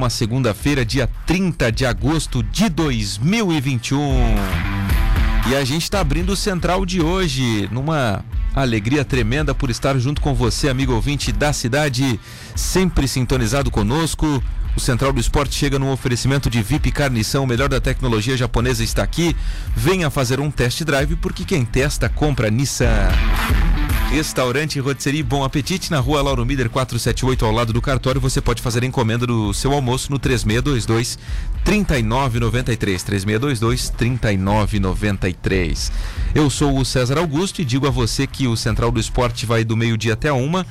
uma segunda-feira, dia 30 de agosto de 2021. E a gente está abrindo o Central de hoje, numa alegria tremenda por estar junto com você, amigo ouvinte da cidade, sempre sintonizado conosco. O Central do Esporte chega num oferecimento de VIP Carnição, o melhor da tecnologia japonesa está aqui. Venha fazer um test drive, porque quem testa, compra Nissan. Restaurante Rotisserie Bom Apetite, na rua Lauro Mider 478, ao lado do cartório. Você pode fazer encomenda do seu almoço no 3622 3993. 3622 3993. Eu sou o César Augusto e digo a você que o Central do Esporte vai do meio-dia até a uma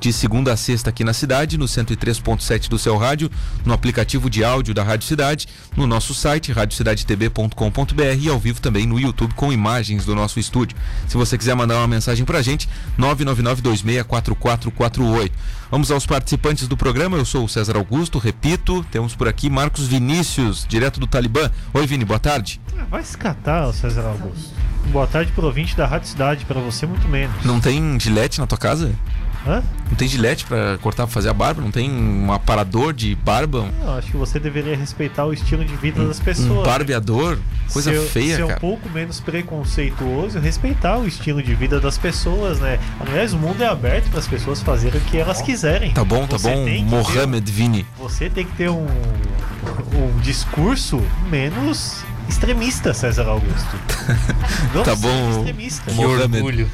de segunda a sexta aqui na cidade, no 103.7 do seu rádio, no aplicativo de áudio da Rádio Cidade, no nosso site radiocidadetv.com.br e ao vivo também no YouTube com imagens do nosso estúdio. Se você quiser mandar uma mensagem pra gente, 999264448. Vamos aos participantes do programa. Eu sou o César Augusto, repito, temos por aqui Marcos Vinícius, direto do Talibã. Oi, Vini, boa tarde. Ah, vai se catar, César Augusto. Boa tarde pro ouvinte da Rádio Cidade, para você muito menos. Não tem gilete na tua casa? Hã? Não tem gilete pra cortar, pra fazer a barba? Não tem um aparador de barba? Não, acho que você deveria respeitar o estilo de vida das Um pessoas. barbeador? Coisa ser, feia, ser um cara. pouco menos preconceituoso e respeitar o estilo de vida das pessoas, né? Aliás, o mundo é aberto para as pessoas fazerem o que elas quiserem. Tá bom, tá Você bom, Mohamed Vini. você tem que ter um, um discurso menos extremista, César Augusto. Não Tá bom. extremista. Que orgulho.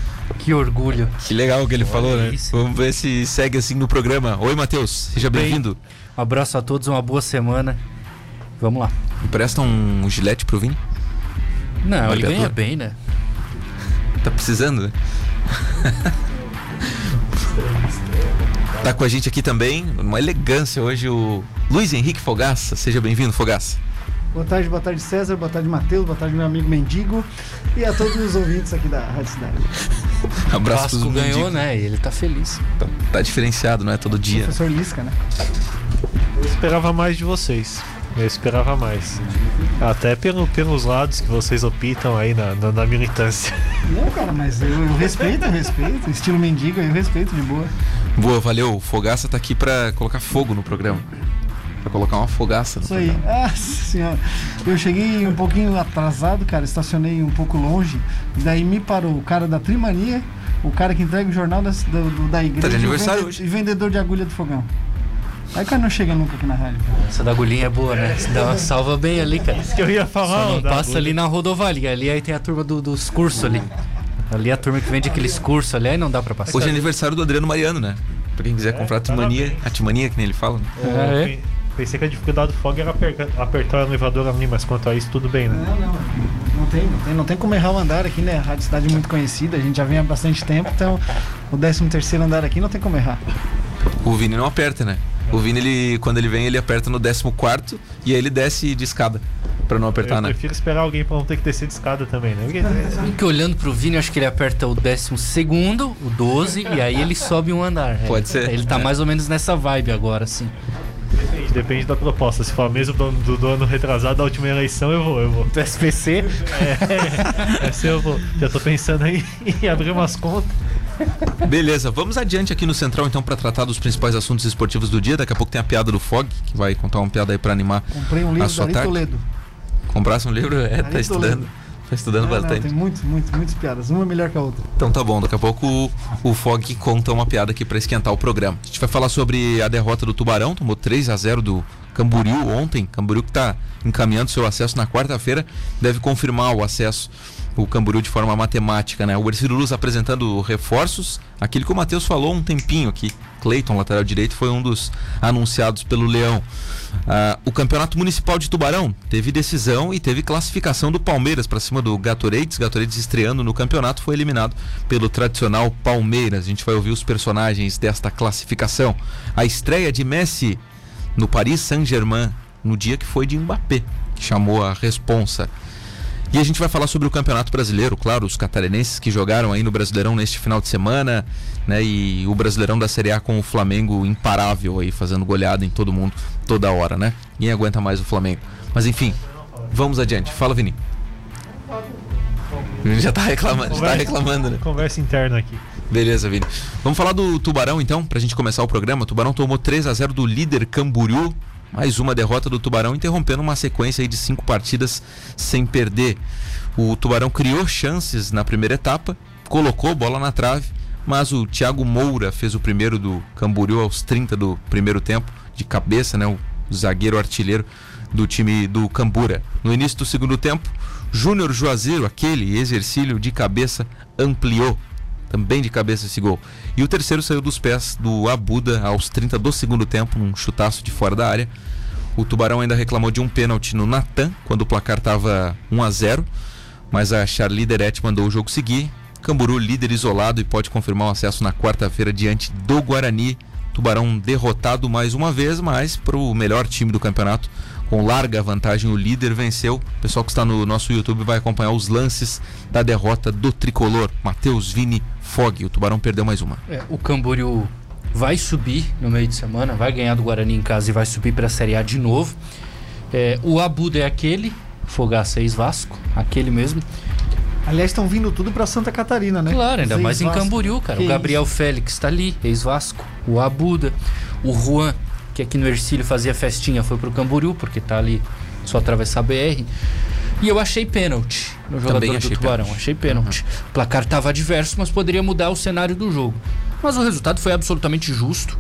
Que orgulho. Que legal que ele falou, né? isso. Vamos ver se segue assim no programa. Oi, Matheus, seja Bem. bem-vindo. Um abraço a todos, uma boa semana. Vamos lá. Empresta um gilete pro Vini? Não, ele ganha bem, né? Tá precisando, né? tá com a gente aqui também, uma elegância hoje, o Luiz Henrique Fogaça. Seja bem-vindo, Fogaça. Boa tarde, boa tarde César, boa tarde Matheus, boa tarde meu amigo Mendigo e a todos os ouvintes aqui da Rádio Cidade. O Abraço Vasco pros ganhou, mendigos. né? E ele tá feliz. Tá, tá diferenciado, não é todo dia. Professor Lisca, né? Eu esperava mais de vocês. Eu esperava mais. Até pelo, pelos lados que vocês optam aí na, na, na militância. Não, cara, mas eu, eu respeito, eu respeito. Estilo mendigo, eu respeito de boa. Boa, valeu. O Fogaça tá aqui pra colocar fogo no programa. Pra colocar uma fogaça no Isso aí. Ah, senhora. Eu cheguei um pouquinho atrasado, cara, estacionei um pouco longe. Daí me parou o cara da Trimania, o cara que entrega o jornal da, do- do- da igreja Tá de aniversário hoje. e vendedor de agulha do fogão. Aí o cara não chega nunca aqui na rádio. Essa da agulhinha é boa, né? Você dá uma salva bem ali, cara. Isso que eu ia falar. Só não passa agulha. ali na rodovalia. Ali aí tem a turma do- dos cursos ali. Ali é a turma que vende aqueles cursos ali, aí não dá pra passar. Hoje é aniversário do Adriano Mariano, né? Pra quem quiser É, comprar a Timania, parabéns. a Timania que nem ele fala. Né? É, é. Pe- Pensei que a dificuldade do fog era aper- apertar o elevador ali, mas quanto a isso, tudo bem, né? Não, não. Não tem, não tem, não tem como errar o andar aqui, né? A Rádio Cidade é muito conhecida, a gente já vem há bastante tempo, então o 13 terceiro andar aqui não tem como errar. O Vini não aperta, né? O Vini, ele, quando ele vem, ele aperta no 14 e aí ele desce de escada. Pra não apertar, eu né? prefiro esperar alguém pra não ter que descer de escada também, né? Porque- Porque olhando pro Vini, eu acho que ele aperta o décimo segundo, o 12, e aí ele sobe um andar. É. Pode ser. Ele tá É. mais ou menos nessa vibe agora, assim. Depende, depende da proposta. Se for a mesma do, do, do ano retrasado da última eleição, eu vou, eu vou. Do SPC? É, essa eu vou. Já tô pensando aí em abrir umas contas. Beleza, vamos adiante aqui no Central então pra tratar dos principais assuntos esportivos do dia. Daqui a pouco tem a piada do Fog, que vai contar uma piada aí pra animar. Comprei um A livro sua da tarde? Toledo. Comprasse um livro? É, tá Ari estudando. Toledo. Tá estudando Não, não, bastante. tem muito, muito, muitas piadas. Uma melhor que a outra. Então tá bom, daqui a pouco o, o Fog conta uma piada aqui pra esquentar o programa. A gente vai falar sobre a derrota do Tubarão, tomou 3 a 0 do Camboriú ontem. Camboriú que tá encaminhando seu acesso na quarta-feira, deve confirmar o acesso o Camboriú de forma matemática, né? O Ercílio Luz apresentando reforços, aquilo que o Matheus falou um tempinho aqui. Cleiton, lateral direito, foi um dos anunciados pelo Leão. Ah, o Campeonato Municipal de Tubarão teve decisão e teve classificação do Palmeiras para cima do Gatorades. Gatorades estreando no campeonato foi eliminado pelo tradicional Palmeiras. A gente vai ouvir os personagens desta classificação. A estreia de Messi no Paris Saint-Germain no dia que foi de Mbappé, que chamou a responsa. E a gente vai falar sobre o Campeonato Brasileiro, claro, os catarinenses que jogaram aí no Brasileirão neste final de semana, né? E o Brasileirão da Série A com o Flamengo imparável aí, fazendo goleada em todo mundo toda hora, né? Ninguém aguenta mais o Flamengo. Mas enfim, vamos adiante. Fala, Vini. Vini já tá reclamando, já tá reclamando, né? Conversa interna aqui. Beleza, Vini. Vamos falar do Tubarão então, pra gente começar o programa. O Tubarão tomou 3 a 0 do líder Camboriú Mais uma derrota do Tubarão, interrompendo uma sequência de cinco partidas sem perder. O Tubarão criou chances na primeira etapa, colocou bola na trave, mas o Thiago Moura fez o primeiro do Camboriú aos 30 do primeiro tempo, de cabeça, né? O zagueiro artilheiro do time do Cambura. No início do segundo tempo, Júnior Juazeiro, aquele exercício de cabeça, ampliou também de cabeça esse gol. E o terceiro saiu dos pés do Abuda aos 30 do segundo tempo, num chutaço de fora da área. O Tubarão ainda reclamou de um pênalti no Natan, quando o placar estava 1 a 0 mas a Charlie Derete mandou o jogo seguir. Camburu líder isolado e pode confirmar o acesso na quarta-feira diante do Guarani. Tubarão derrotado mais uma vez, mas para o melhor time do campeonato, com larga vantagem, o líder venceu. O pessoal que está no nosso YouTube vai acompanhar os lances da derrota do tricolor. Matheus Vini Fog. O Tubarão perdeu mais uma. É, o Camboriú vai subir no meio de semana, vai ganhar do Guarani em casa e vai subir para a Série A de novo. É, o Abuda é aquele, Fogaça ex-Vasco, aquele mesmo. Aliás, estão vindo tudo pra Santa Catarina, né? Claro, ainda mais em. Camboriú, cara. Que o Gabriel Félix tá ali, ex-Vasco. O Abuda. O Juan, que aqui no Ercílio fazia festinha, foi pro Camboriú, porque tá ali só atravessar a BR. E eu achei pênalti no jogador Também do achei Tubarão. pênalti. Achei pênalti. O placar tava adverso, mas poderia mudar o cenário do jogo. Mas o resultado foi absolutamente justo.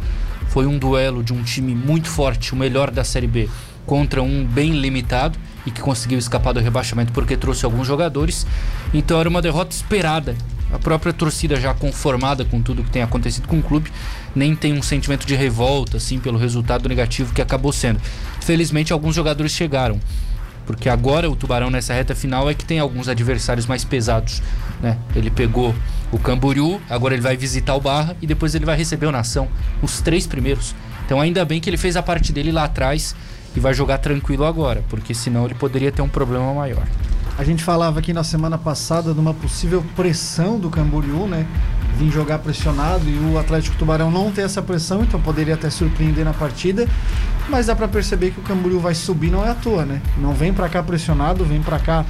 Foi um duelo de um time muito forte, o melhor da Série B, contra um bem limitado e que conseguiu escapar do rebaixamento porque trouxe alguns jogadores. Então era uma derrota esperada. A própria torcida já conformada com tudo que tem acontecido com o clube, nem tem um sentimento de revolta assim pelo resultado negativo que acabou sendo. Felizmente alguns jogadores chegaram, porque agora o Tubarão nessa reta final é que tem alguns adversários mais pesados, né? Ele pegou o Camboriú, agora ele vai visitar o Barra e depois ele vai receber o Nação, os três primeiros. Então ainda bem que ele fez a parte dele lá atrás e vai jogar tranquilo agora, porque senão ele poderia ter um problema maior. A gente falava aqui na semana passada de uma possível pressão do Camboriú, né? Vim jogar pressionado e o Atlético Tubarão não ter essa pressão, então poderia até surpreender na partida. Mas dá pra perceber que o Camboriú vai subir não é à toa, né? Não vem pra cá pressionado, vem pra cá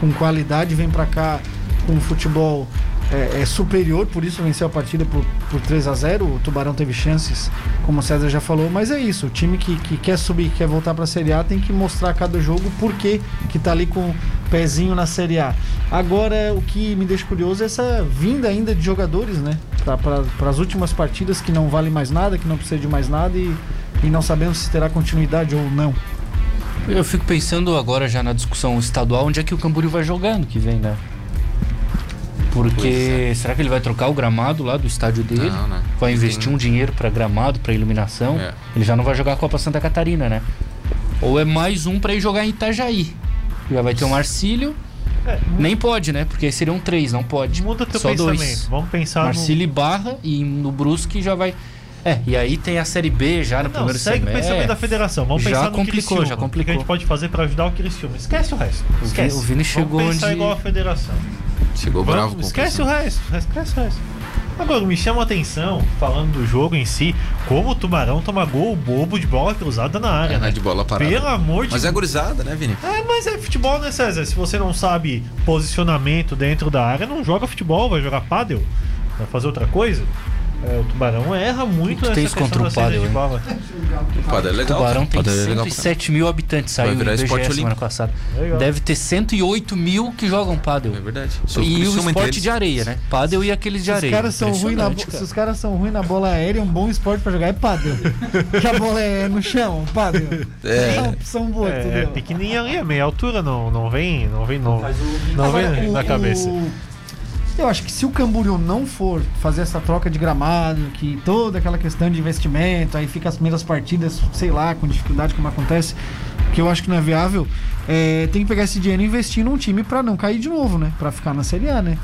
com qualidade, vem pra cá com futebol é, é superior, por isso venceu a partida por, por 3 a 0 O Tubarão teve chances, como o César já falou, mas é isso. O time que, que quer subir, que quer voltar pra Série A, tem que mostrar a cada jogo por que que tá ali com o pezinho na Série A. Agora, o que me deixa curioso é essa vinda ainda de jogadores, né? Para as últimas partidas que não vale mais nada, que não precisa de mais nada e, e não sabemos se terá continuidade ou não. Eu fico pensando agora já na discussão estadual, onde é que o Camboriú vai jogar ano que vem, né? Porque será que ele vai trocar o gramado lá do estádio dele? Não, né? Vai investir Tem- um dinheiro pra gramado, pra iluminação? É. Ele já não vai jogar a Copa Santa Catarina, né? Ou é mais um pra ir jogar em Itajaí? Já vai ter o Marcílio. É, Nem pode, né? Porque aí seriam três, não pode. muda teu Só pensamento. dois. Vamos pensar Marcílio e Barra e no Brusque já vai. É, e aí tem a Série B já no no... Não, primeiro segue o semestre. pensamento da federação. Vamos Já pensar no complicou, Criciúma. já O que a complicou. gente pode fazer pra ajudar o Criciúma? Esquece o resto. Esquece. o Vini chegou Vamos pensar onde- igual a federação. Chegou bravo Vamos, com esquece o resto, esquece o resto. Agora, me chama a atenção, falando do jogo em si, como o Tubarão toma gol bobo de bola cruzada na área. É, né? de bola parada. Pelo amor de Mas é gurizada, né, Vini? É, mas é futebol, né, César? Se você não sabe posicionamento dentro da área, não joga futebol, vai jogar pádel, vai fazer outra coisa. É, o Tubarão erra muito Tu nessa tens questão contra o pádel, de hein? bola. O Padre é O legal. Tubarão cara. tem Padre é legal, cara. 107 mil habitantes, saiu no esporte semana olímpico. passada. Legal. Deve ter 108 mil que jogam pádel. É verdade. E o esporte de areia, né? Pádel e aqueles de Se os areia. caras são ruins na, cara. se os caras são ruins na bola aérea, um bom esporte pra jogar é pádel. que a bola é no chão, pádel. É. uma opção boa, É, é entendeu? pequenininha ali, é meia altura, não, não vem, não vem, não, não vem o- na cabeça. o- Eu acho que se o Camboriú não for fazer essa troca de gramado, que toda aquela questão de investimento, aí fica as primeiras partidas, sei lá, com dificuldade como acontece, que eu acho que não é viável, é, tem que pegar esse dinheiro e investir num time pra não cair de novo, né? Pra ficar na Série A, né?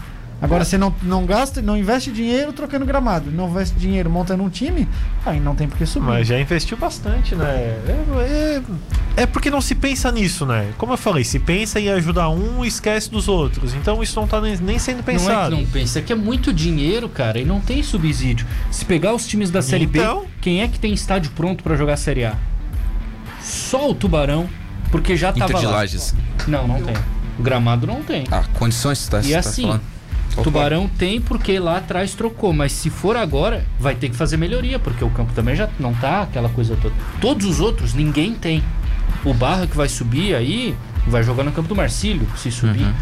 Agora, você não, não gasta, não investe dinheiro trocando gramado, não investe dinheiro montando um time, aí não tem por que subir. Mas já investiu bastante, né? É, é- é porque não se pensa nisso, né? Como eu falei, se pensa em ajudar um e esquece dos outros. Então isso não tá nem, nem sendo Não é que pensado. não pensa, é que é muito dinheiro, cara, e não tem subsídio. Se pegar os times da Série Então? B, quem é que tem estádio pronto pra jogar a Série A? Só o Tubarão, porque já tava Inter de lá. Lages. Não, não tem. O gramado não tem. Ah, condições, tá, E tá assim, falando. Tubarão tem porque lá atrás trocou, mas se for agora, vai ter que fazer melhoria, porque o campo também já não tá aquela coisa toda. Todos os outros, ninguém tem. O Barra que vai subir aí, vai jogar no campo do Marcílio, se subir. Uhum.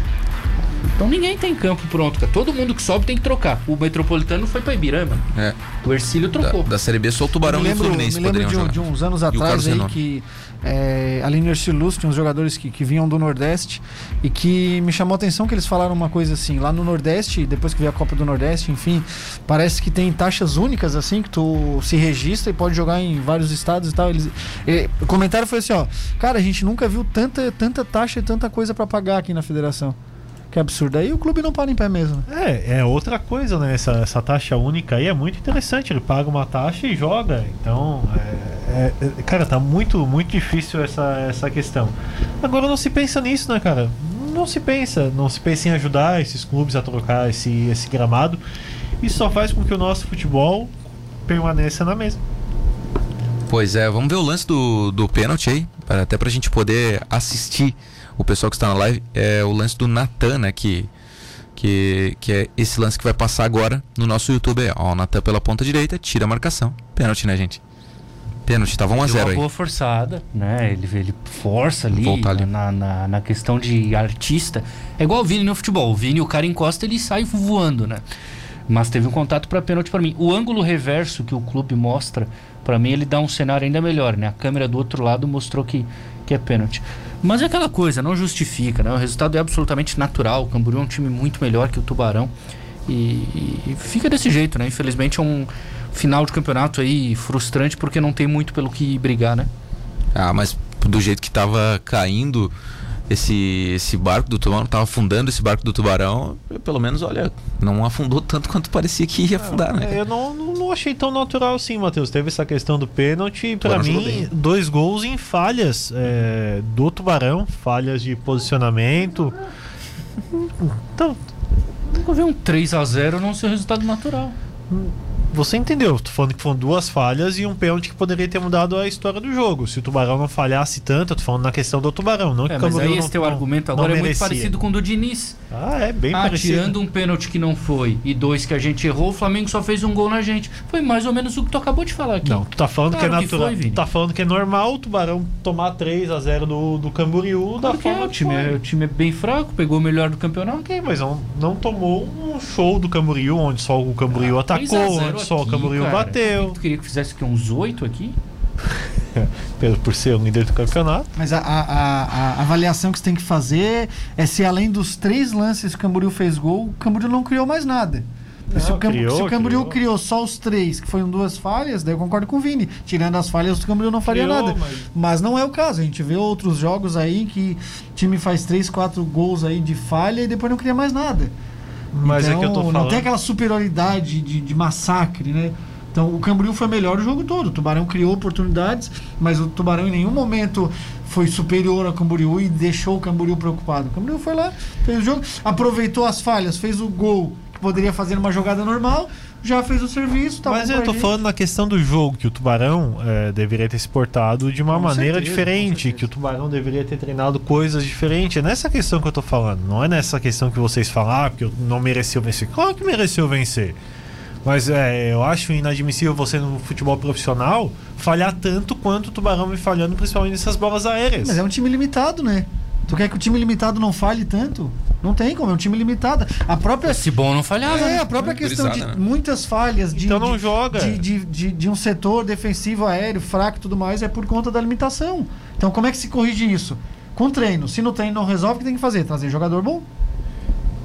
Então ninguém tem campo pronto, cara. Todo mundo que sobe tem que trocar. O Metropolitano foi pra Ibirama. É. O Ercílio Da, trocou. da Série B só o Tubarão me e o lembro, Fluminense me lembro poderiam de, um- jogar. de uns anos atrás aí Renault. que é, ali no Ercilus tinha uns jogadores que, que vinham do Nordeste e que me chamou a atenção que eles falaram uma coisa assim, lá no Nordeste, depois que veio a Copa do Nordeste, enfim, parece que tem taxas únicas assim, que tu se registra e pode jogar em vários estados e tal. Eles, e- o comentário foi assim, ó, cara, a gente nunca viu tanta, tanta taxa e tanta coisa pra pagar aqui na federação. Que absurdo. Aí o clube não para em pé mesmo. É, é outra coisa, né? Essa, essa taxa única aí é muito interessante. Ele paga uma taxa e joga. Então, é, é- é- cara, tá muito, muito difícil essa, essa questão. Agora não se pensa nisso, né, cara? Não se pensa. Não se pensa em ajudar esses clubes a trocar esse, esse gramado. Isso só faz com que o nosso futebol permaneça na mesma. Pois é, vamos ver o lance do, do pênalti aí, para- até pra gente poder assistir o pessoal que está na live. É o lance do Natan, né? Que, que, que é esse lance que vai passar agora no nosso YouTube. aí, Ó, o Natan pela ponta direita, tira a marcação. Pênalti, né, gente? Pênalti, tava 1x0 Deu uma aí. boa forçada, né? Ele, ele força ali, ali. Na, na, na questão de artista. É igual o Vini no futebol. O Vini, o cara encosta, ele sai voando, né? Mas teve um contato para pênalti para mim. O ângulo reverso que o clube mostra, para mim, ele dá um cenário ainda melhor, né? A câmera do outro lado mostrou que, que é pênalti. Mas é aquela coisa, não justifica, né? O resultado é absolutamente natural. O Camboriú é um time muito melhor que o Tubarão. E, e fica desse jeito, né? Infelizmente é um final de campeonato aí frustrante porque não tem muito pelo que brigar, né? Ah, mas do jeito que tava caindo esse, esse barco do tubarão, tava afundando esse barco do tubarão, pelo menos, olha, não afundou tanto quanto parecia que ia afundar, né? É, eu não, não, não achei tão natural assim, Matheus. Teve essa questão do pênalti. jogou mim, dois gols em falhas é, do Tubarão, falhas de posicionamento. Então, Nunca vi um 3 a 0 não ser resultado natural. Você entendeu? Tô falando que foram duas falhas e um pênalti que poderia ter mudado a história do jogo. Se o Tubarão não falhasse tanto, eu tô falando na questão do Tubarão, não que É, o mas aí não- esse teu argumento agora é muito merecia. parecido com o do Diniz. Ah, é bem ah, parecido. tirando um pênalti que não foi e dois que a gente errou, o Flamengo só fez um gol na gente. Foi mais ou menos o que tu acabou de falar aqui. Não, tu tá falando Claro que é que natural. foi, Vini. tu tá falando que é normal o Tubarão tomar 3 a 0 do, do Camboriú da Claro que é, forma o que time, foi. é, o time é bem fraco, pegou o melhor do campeonato. Ok, mas não, não tomou um show do Camboriú, onde só o Camboriú Ah, 3 a atacou, 0 onde só o aqui, Camboriú cara. bateu, Tu queria que fizesse que uns 8 aqui? por ser o líder do campeonato. Mas a, a- a- avaliação que você tem que fazer é se além dos três lances que o Camboriú fez gol, o Camboriú não criou mais nada. se, Não, o Cam- criou, se o Camboriú criou. criou só os três, que foram duas falhas, daí eu concordo com o Vini. Tirando as falhas, o Camboriú não faria Criou, nada. mas- Mas não é o caso. A gente vê outros jogos aí que o time faz três, quatro gols aí de falha e depois não cria mais nada. Mas então, é que eu tô falando. Não tem aquela superioridade de, de massacre, né? Então o Camboriú foi melhor o jogo todo. O Tubarão criou oportunidades, mas o Tubarão em nenhum momento foi superior ao Camboriú e deixou o Camboriú preocupado. O Camboriú foi lá, fez o jogo, aproveitou as falhas, fez o gol que poderia fazer numa jogada normal, já fez o serviço. Tá Mas eu tô gente. falando na questão do jogo, que o Tubarão é, deveria ter se portado de uma Com maneira certeza, diferente, que o Tubarão deveria ter treinado coisas diferentes. É nessa questão que eu tô falando, não é nessa questão que vocês falam, ah, porque não mereceu vencer. Claro que mereceu vencer. Mas é, eu acho inadmissível você no futebol profissional falhar tanto quanto o Tubarão vem falhando, principalmente nessas bolas aéreas. Mas é um time limitado, né? Tu quer que o time limitado não falhe tanto? Não tem como, é um time limitado. A própria Esse bom não falhava. É, né? a própria questão de né? muitas falhas de, Então não de- joga. De, de, de, de um setor defensivo aéreo fraco e tudo mais é por conta da limitação. Então como é que se corrige isso? Com treino. Se no treino não resolve, o que tem que fazer? Trazer jogador bom?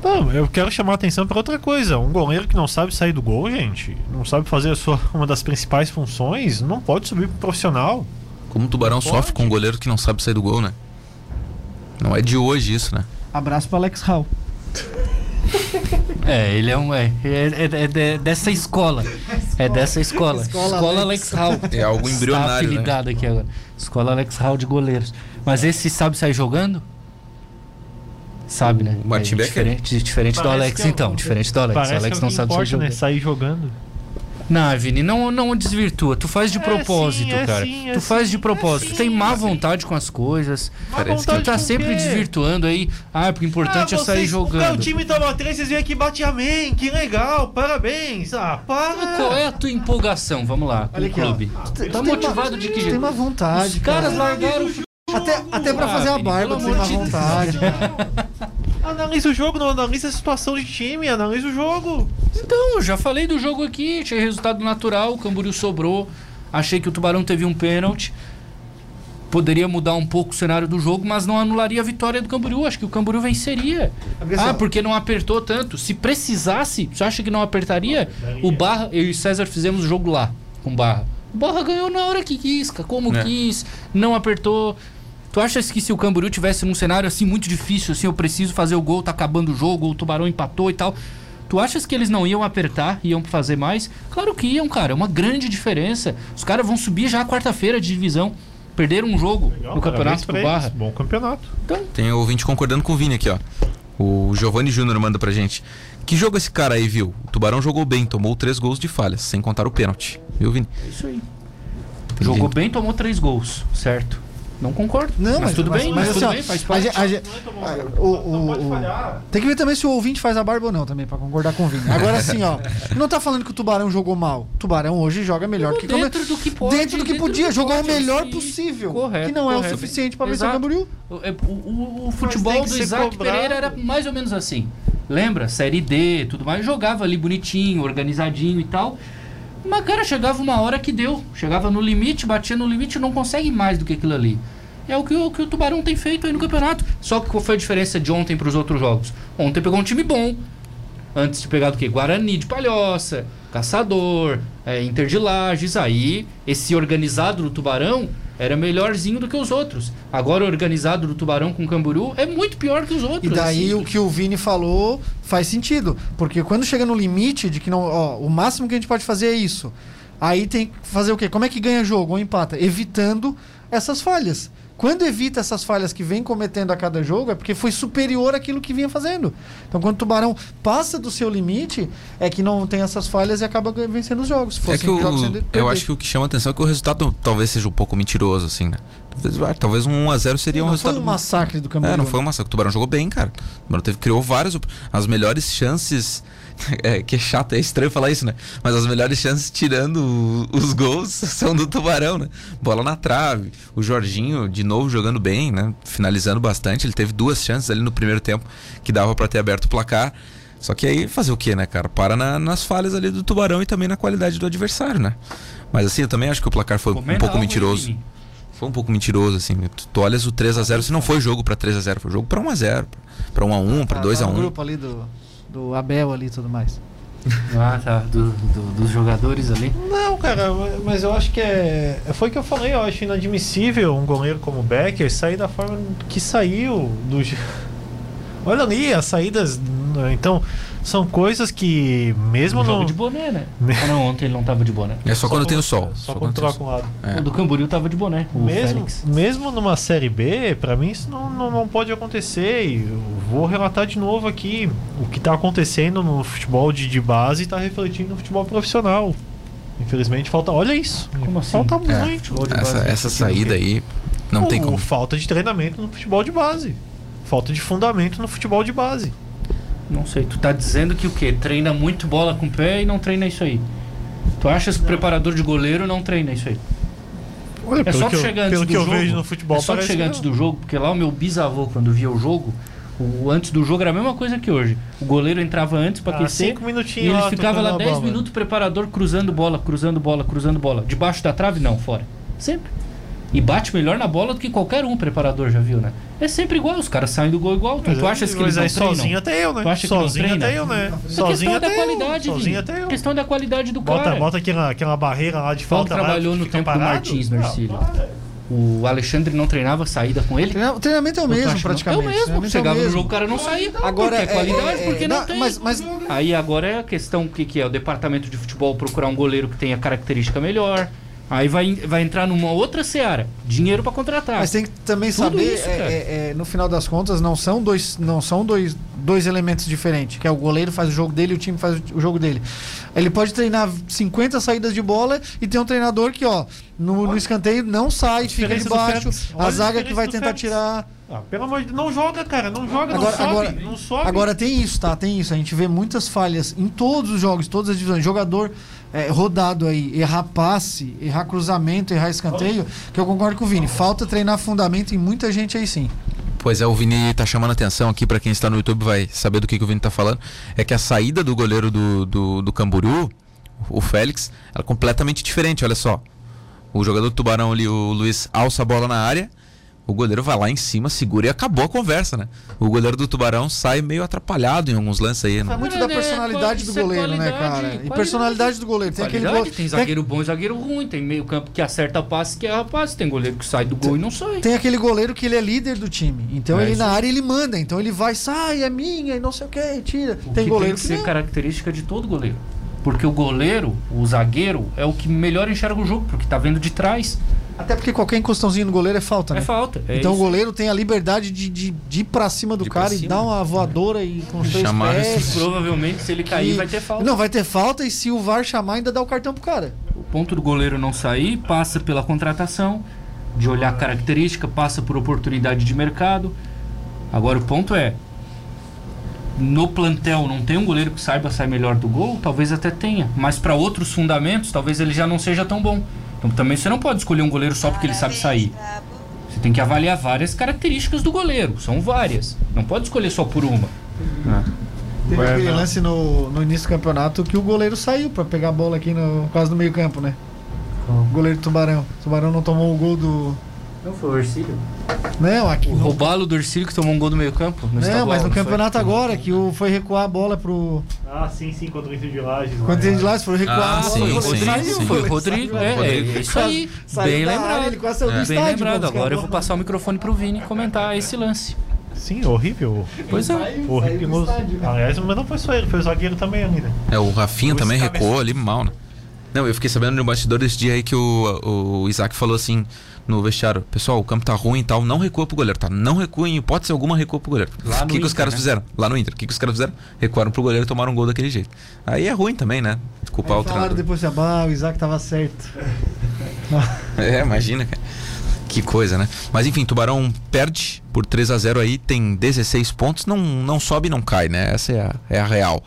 Não, eu quero chamar a atenção para outra coisa. Um goleiro que não sabe sair do gol, gente, não sabe fazer a sua, uma das principais funções, não pode subir pro profissional. Como o Tubarão Pode. sofre com um goleiro que não sabe sair do gol, né? Não é de hoje isso, né? Abraço para Alex Hall. É, ele é um. É, é, é- é de- dessa escola. É dessa escola. Escola Escola, Alex. Alex Hall. É algo embrionário, Tá né? aqui agora. Escola Alex Hall de goleiros. Mas esse sabe sair jogando? Sabe, né? O Martin é Becker? diferente, diferente do Alex, que é então. Diferente do Alex. O Alex que é não o que sabe importa, jogando. né? Sair jogando. Não, Vini, não, não desvirtua. Tu faz de É propósito, sim, é cara. sim, é tu faz sim, de propósito. é tu tem má é sim. vontade com as coisas. Má Parece vontade Tu tá sempre quê? desvirtuando aí. Ah, porque o importante Ah, é sair vocês- jogando. O time toma três, vocês vêm aqui e bate amém. Que legal, parabéns. Ah, para. Qual é a tua empolgação? Vamos lá, com Olha o aqui, ó. clube. Tem- Tá tem motivado uma- de que Tem jeito? uma vontade. Os caras cara. largaram o Até, até pra fazer a Vini, barba, tem uma vontade. Analisa o jogo, não analisa a situação de time, analisa o jogo. Então, eu já falei do jogo aqui, tinha resultado natural, o Camboriú sobrou. Achei que o Tubarão teve um pênalti. Poderia mudar um pouco o cenário do jogo, mas não anularia a vitória do Camboriú. Acho que o Camboriú venceria. Porque, Ah, porque não apertou tanto. Se precisasse, você acha que não apertaria? O Barra, eu e o César fizemos o jogo lá, com o Barra. O Barra ganhou na hora que quis, como É. quis, não apertou. Tu achas que se o Camboriú tivesse num cenário assim muito difícil, assim, eu preciso fazer o gol, tá acabando o jogo, o Tubarão empatou e tal. Tu achas que eles não iam apertar, iam fazer mais? Claro que iam, cara. É uma grande diferença. Os caras vão subir já quarta-feira de divisão. Perderam um jogo Legal, no campeonato do. Barra. Bom campeonato. Tem ouvinte concordando com o Vini aqui, ó. O Giovanni Júnior manda pra gente. Que jogo esse cara aí, viu? O Tubarão jogou bem, tomou três gols de falhas, sem contar o pênalti. Viu, Vini? É isso aí. Entendi. Jogou bem, tomou três gols, certo? Não concordo. Não, mas, tudo bem, mas, assim, tudo ó, bem, faz parte. a o- o- o- Tem que ver também se o ouvinte faz a barba ou não, também, pra concordar com o Vini. Agora sim, ó. Não tá falando que o Tubarão jogou mal. O Tubarão hoje joga melhor do que dentro come- do que pode, Dentro do que podia, jogou o pode, melhor sim. possível. Correto, que não é o correto. suficiente pra vencer o. Camboriú. O, é, o- o- o futebol do Isaac cobrado. Pereira era mais ou menos assim. Lembra? Série D, tudo mais. Jogava ali bonitinho, organizadinho e tal. Mas, cara, chegava uma hora que deu. Chegava no limite, batia no limite não consegue mais do que aquilo ali. É o que, o que o Tubarão tem feito aí no campeonato. Só que qual foi a diferença de ontem para os outros jogos? Ontem pegou um time bom. Antes de pegar do que? Guarani de Palhoça, Caçador, é, Inter de Lages. Aí, esse organizado do Tubarão era melhorzinho do que os outros. Agora, organizado do Tubarão com Camburu é muito pior que os E outros. daí assim. o que o Vini falou faz sentido. Porque quando chega no limite de que não. Ó, o máximo que a gente pode fazer é isso. Aí tem que fazer o quê? Como é que ganha jogo ou empata? Evitando essas falhas. Quando evita essas falhas que vem cometendo a cada jogo, é porque foi superior àquilo que vinha fazendo. Então, quando o Tubarão passa do seu limite, é que não tem essas falhas e acaba vencendo os jogos. É que o, eu acho que o que chama atenção é que o resultado talvez seja um pouco mentiroso, assim, né? Talvez, talvez um 1x0 seria um não resultado. foi um massacre do Camboriú. É, não foi um massacre. O Tubarão jogou bem, cara. O Tubarão teve, criou várias. As melhores chances. É, que é chato, é estranho falar isso, né? Mas as melhores chances, tirando o- os gols, são do Tubarão, né? Bola na trave. O Jorginho, de novo, jogando bem, né? Finalizando bastante. Ele teve duas chances ali no primeiro tempo que dava pra ter aberto o placar. Só que aí fazer o que, né, cara? Para na- nas falhas ali do Tubarão e também na qualidade do adversário, né? Mas assim, eu também acho que o placar foi um Comenta pouco algo, mentiroso. Foi um pouco mentiroso, assim. Tu, tu olhas o 3x0, se não foi jogo pra 3x0, foi jogo pra 1x0, pra 1x1, pra Tá- tá no 2x1. Do, Abel ali e tudo mais. Ah, tá. Do- do- dos jogadores ali. Não, cara, mas eu acho que é. Foi o que eu falei, eu acho inadmissível um goleiro como o Becker sair da forma que saiu do. Olha ali, as saídas. Então, são coisas que mesmo No no. jogo de boné, né? Ah, não, ontem ele não tava de boné. É só, quando tem o sol. Só, quando quando tem o troca um lado. É. O do Camboriú tava de boné. O Mesmo, Félix. mesmo numa série B, pra mim isso não, não, não pode acontecer. E eu vou relatar de novo aqui. O que tá acontecendo no futebol de, de base tá refletindo no futebol profissional. Infelizmente falta. Olha isso. Como assim? Falta É. muito. Essa, base, essa saída aí não tem como. Falta de treinamento no futebol de base. Falta de fundamento no futebol de base. Não sei, tu tá dizendo que o quê? Treina muito bola com o pé e não treina isso aí. Tu achas que o preparador de goleiro não treina isso aí? Olha, É pelo só que tu chegar antes pelo do que eu jogo. vejo no futebol é só tu chegar que antes do jogo, porque lá o meu bisavô, quando via o jogo, o, antes do jogo era a mesma coisa que hoje. O goleiro entrava antes pra Ah, aquecer cinco e minutinhos ele lá, ficava lá tocando a 10 bola. minutos, o preparador cruzando bola, cruzando bola, cruzando bola. Debaixo da trave, não, fora. Sempre. E bate melhor na bola do que qualquer um preparador, já viu, né? É sempre igual, os caras saem do gol igual. Mas tu aí- achas que mas eles não aí treinam? sozinho até eu, né? Tu acha que sozinho treina? até eu, né? É Sozinho questão da até qualidade, eu. Sozinho até eu. Questão da qualidade do Bota, cara. bota aquela, aquela barreira lá de Qual falta. que lá, trabalhou que no tempo do parado? Martins, Ah, Mercílio? O Alexandre não treinava saída com ele? O treinamento é o tu mesmo, que praticamente. É o mesmo. Chegava é o no mesmo. jogo, o cara não saía. Agora, porque é qualidade, é- porque é- não não, tem. mas- mas- Aí agora é a questão, o que, que é? O departamento de futebol procurar um goleiro que tenha característica melhor, Aí vai, vai entrar numa outra seara. Dinheiro pra contratar. Mas tem que também Tudo saber, isso, é, cara. é, é, no final das contas, não são dois, não são dois, dois elementos diferentes. Que é o goleiro faz o jogo dele e o time faz o jogo dele. Ele pode treinar 50 saídas de bola e tem um treinador que, ó, no, no escanteio não sai, fica debaixo. A zaga que vai tentar tirar. Ah, pelo amor de Deus, não joga, cara, não joga, Agora- não sobe, agora- não sobe. Agora tem isso, tá? Tem isso. A gente vê muitas falhas em todos os jogos, todas as divisões. Jogador é, rodado aí, errar passe, errar cruzamento, errar escanteio, que eu concordo com o Vini. Falta treinar fundamento em muita gente aí sim. Pois é, o Vini tá chamando atenção aqui pra quem está no YouTube vai saber do que, que o Vini tá falando. É que a saída do goleiro do, do, do Camboriú, o Félix, ela é completamente diferente, olha só. O jogador do Tubarão ali, o Luiz, alça a bola na área, o goleiro vai lá em cima, segura e acabou a conversa, né? O goleiro do Tubarão sai meio atrapalhado em alguns lances aí. É né? muito É, da né, personalidade do goleiro, né, cara? E personalidade do goleiro. Tem aquele gol. tem zagueiro bom e zagueiro ruim. Tem meio campo que acerta passe que erra passe. Tem goleiro que sai do gol e não sai. Tem aquele goleiro que ele é líder do time. Então É ele isso na área ele manda. Então ele vai, sai, é minha, e não sei o que, tira. O tem que goleiro tem que que ser característica de todo goleiro. Porque o goleiro, o zagueiro, é o que melhor enxerga o jogo, porque tá vendo de trás. Até porque qualquer encostãozinho no goleiro é falta, né? É falta. é então o isso. goleiro tem a liberdade de, de, de ir pra cima do De cara e cima. dar uma voadora e com os dois Chamar pés. Provavelmente, se ele cair, E- vai ter falta. Não, vai ter falta e se o VAR chamar, ainda dá o cartão pro cara. O ponto do goleiro não sair passa pela contratação, de olhar a característica, passa por oportunidade de mercado. Agora o ponto é. No plantel não tem um goleiro que saiba sair melhor do gol? Talvez até tenha. Mas para outros fundamentos, talvez ele já não seja tão bom. Então também você não pode escolher um goleiro só porque ele sabe sair. Você tem que avaliar várias características do goleiro. São várias. Não pode escolher só por uma. Teve Ué, aquele não. lance no, no início do campeonato que o goleiro saiu pra pegar a bola aqui no, quase no meio campo, né? O goleiro do Tubarão. O Tubarão não tomou o gol do. Não foi o Ercílio? Não, aqui. O Robalo do Ercílio que tomou um gol do meio campo? no Não, estadual, mas no foi? campeonato agora, que o, foi recuar a bola pro. Ah, sim, sim, contra o Inter de Lages. Quando tem de lá, se for recuar Ah, a bola, sim, o goleiro sim, saiu, sim. o Foi o Rodrigo, é, é, Rodrigo. isso aí. Saiu Bem da área, lembrado. ele quase saiu do É. Bem estádio. lembrado. quando Agora eu vou passar o microfone pro Vini comentar esse lance. Sim, horrível. Pois é. Saiu, saiu do Horrível. estádio, né? Aliás, mas não foi só ele, foi o zagueiro também ali, né? É, o Rafinha Os também recuou ali mal, né? Não, eu fiquei sabendo no bastidor desse dia aí que o, o Isaac falou assim no vestiário: Pessoal, o campo tá ruim e tal, não recua pro goleiro, tá? Não recua em hipótese alguma, recua pro goleiro. Lá O no que, que os caras né? fizeram? Lá no Inter. O que, que os caras fizeram? Recuaram pro goleiro e tomaram um gol daquele jeito. Aí é ruim também, né? Culpar Aí o treinador. depois assim, ah, o Isaac tava certo. É, imagina, cara. Que coisa, né? Mas enfim, Tubarão perde por 3 a 0 aí, tem 16 pontos, não, não sobe e não cai, né? Essa é a, é a real.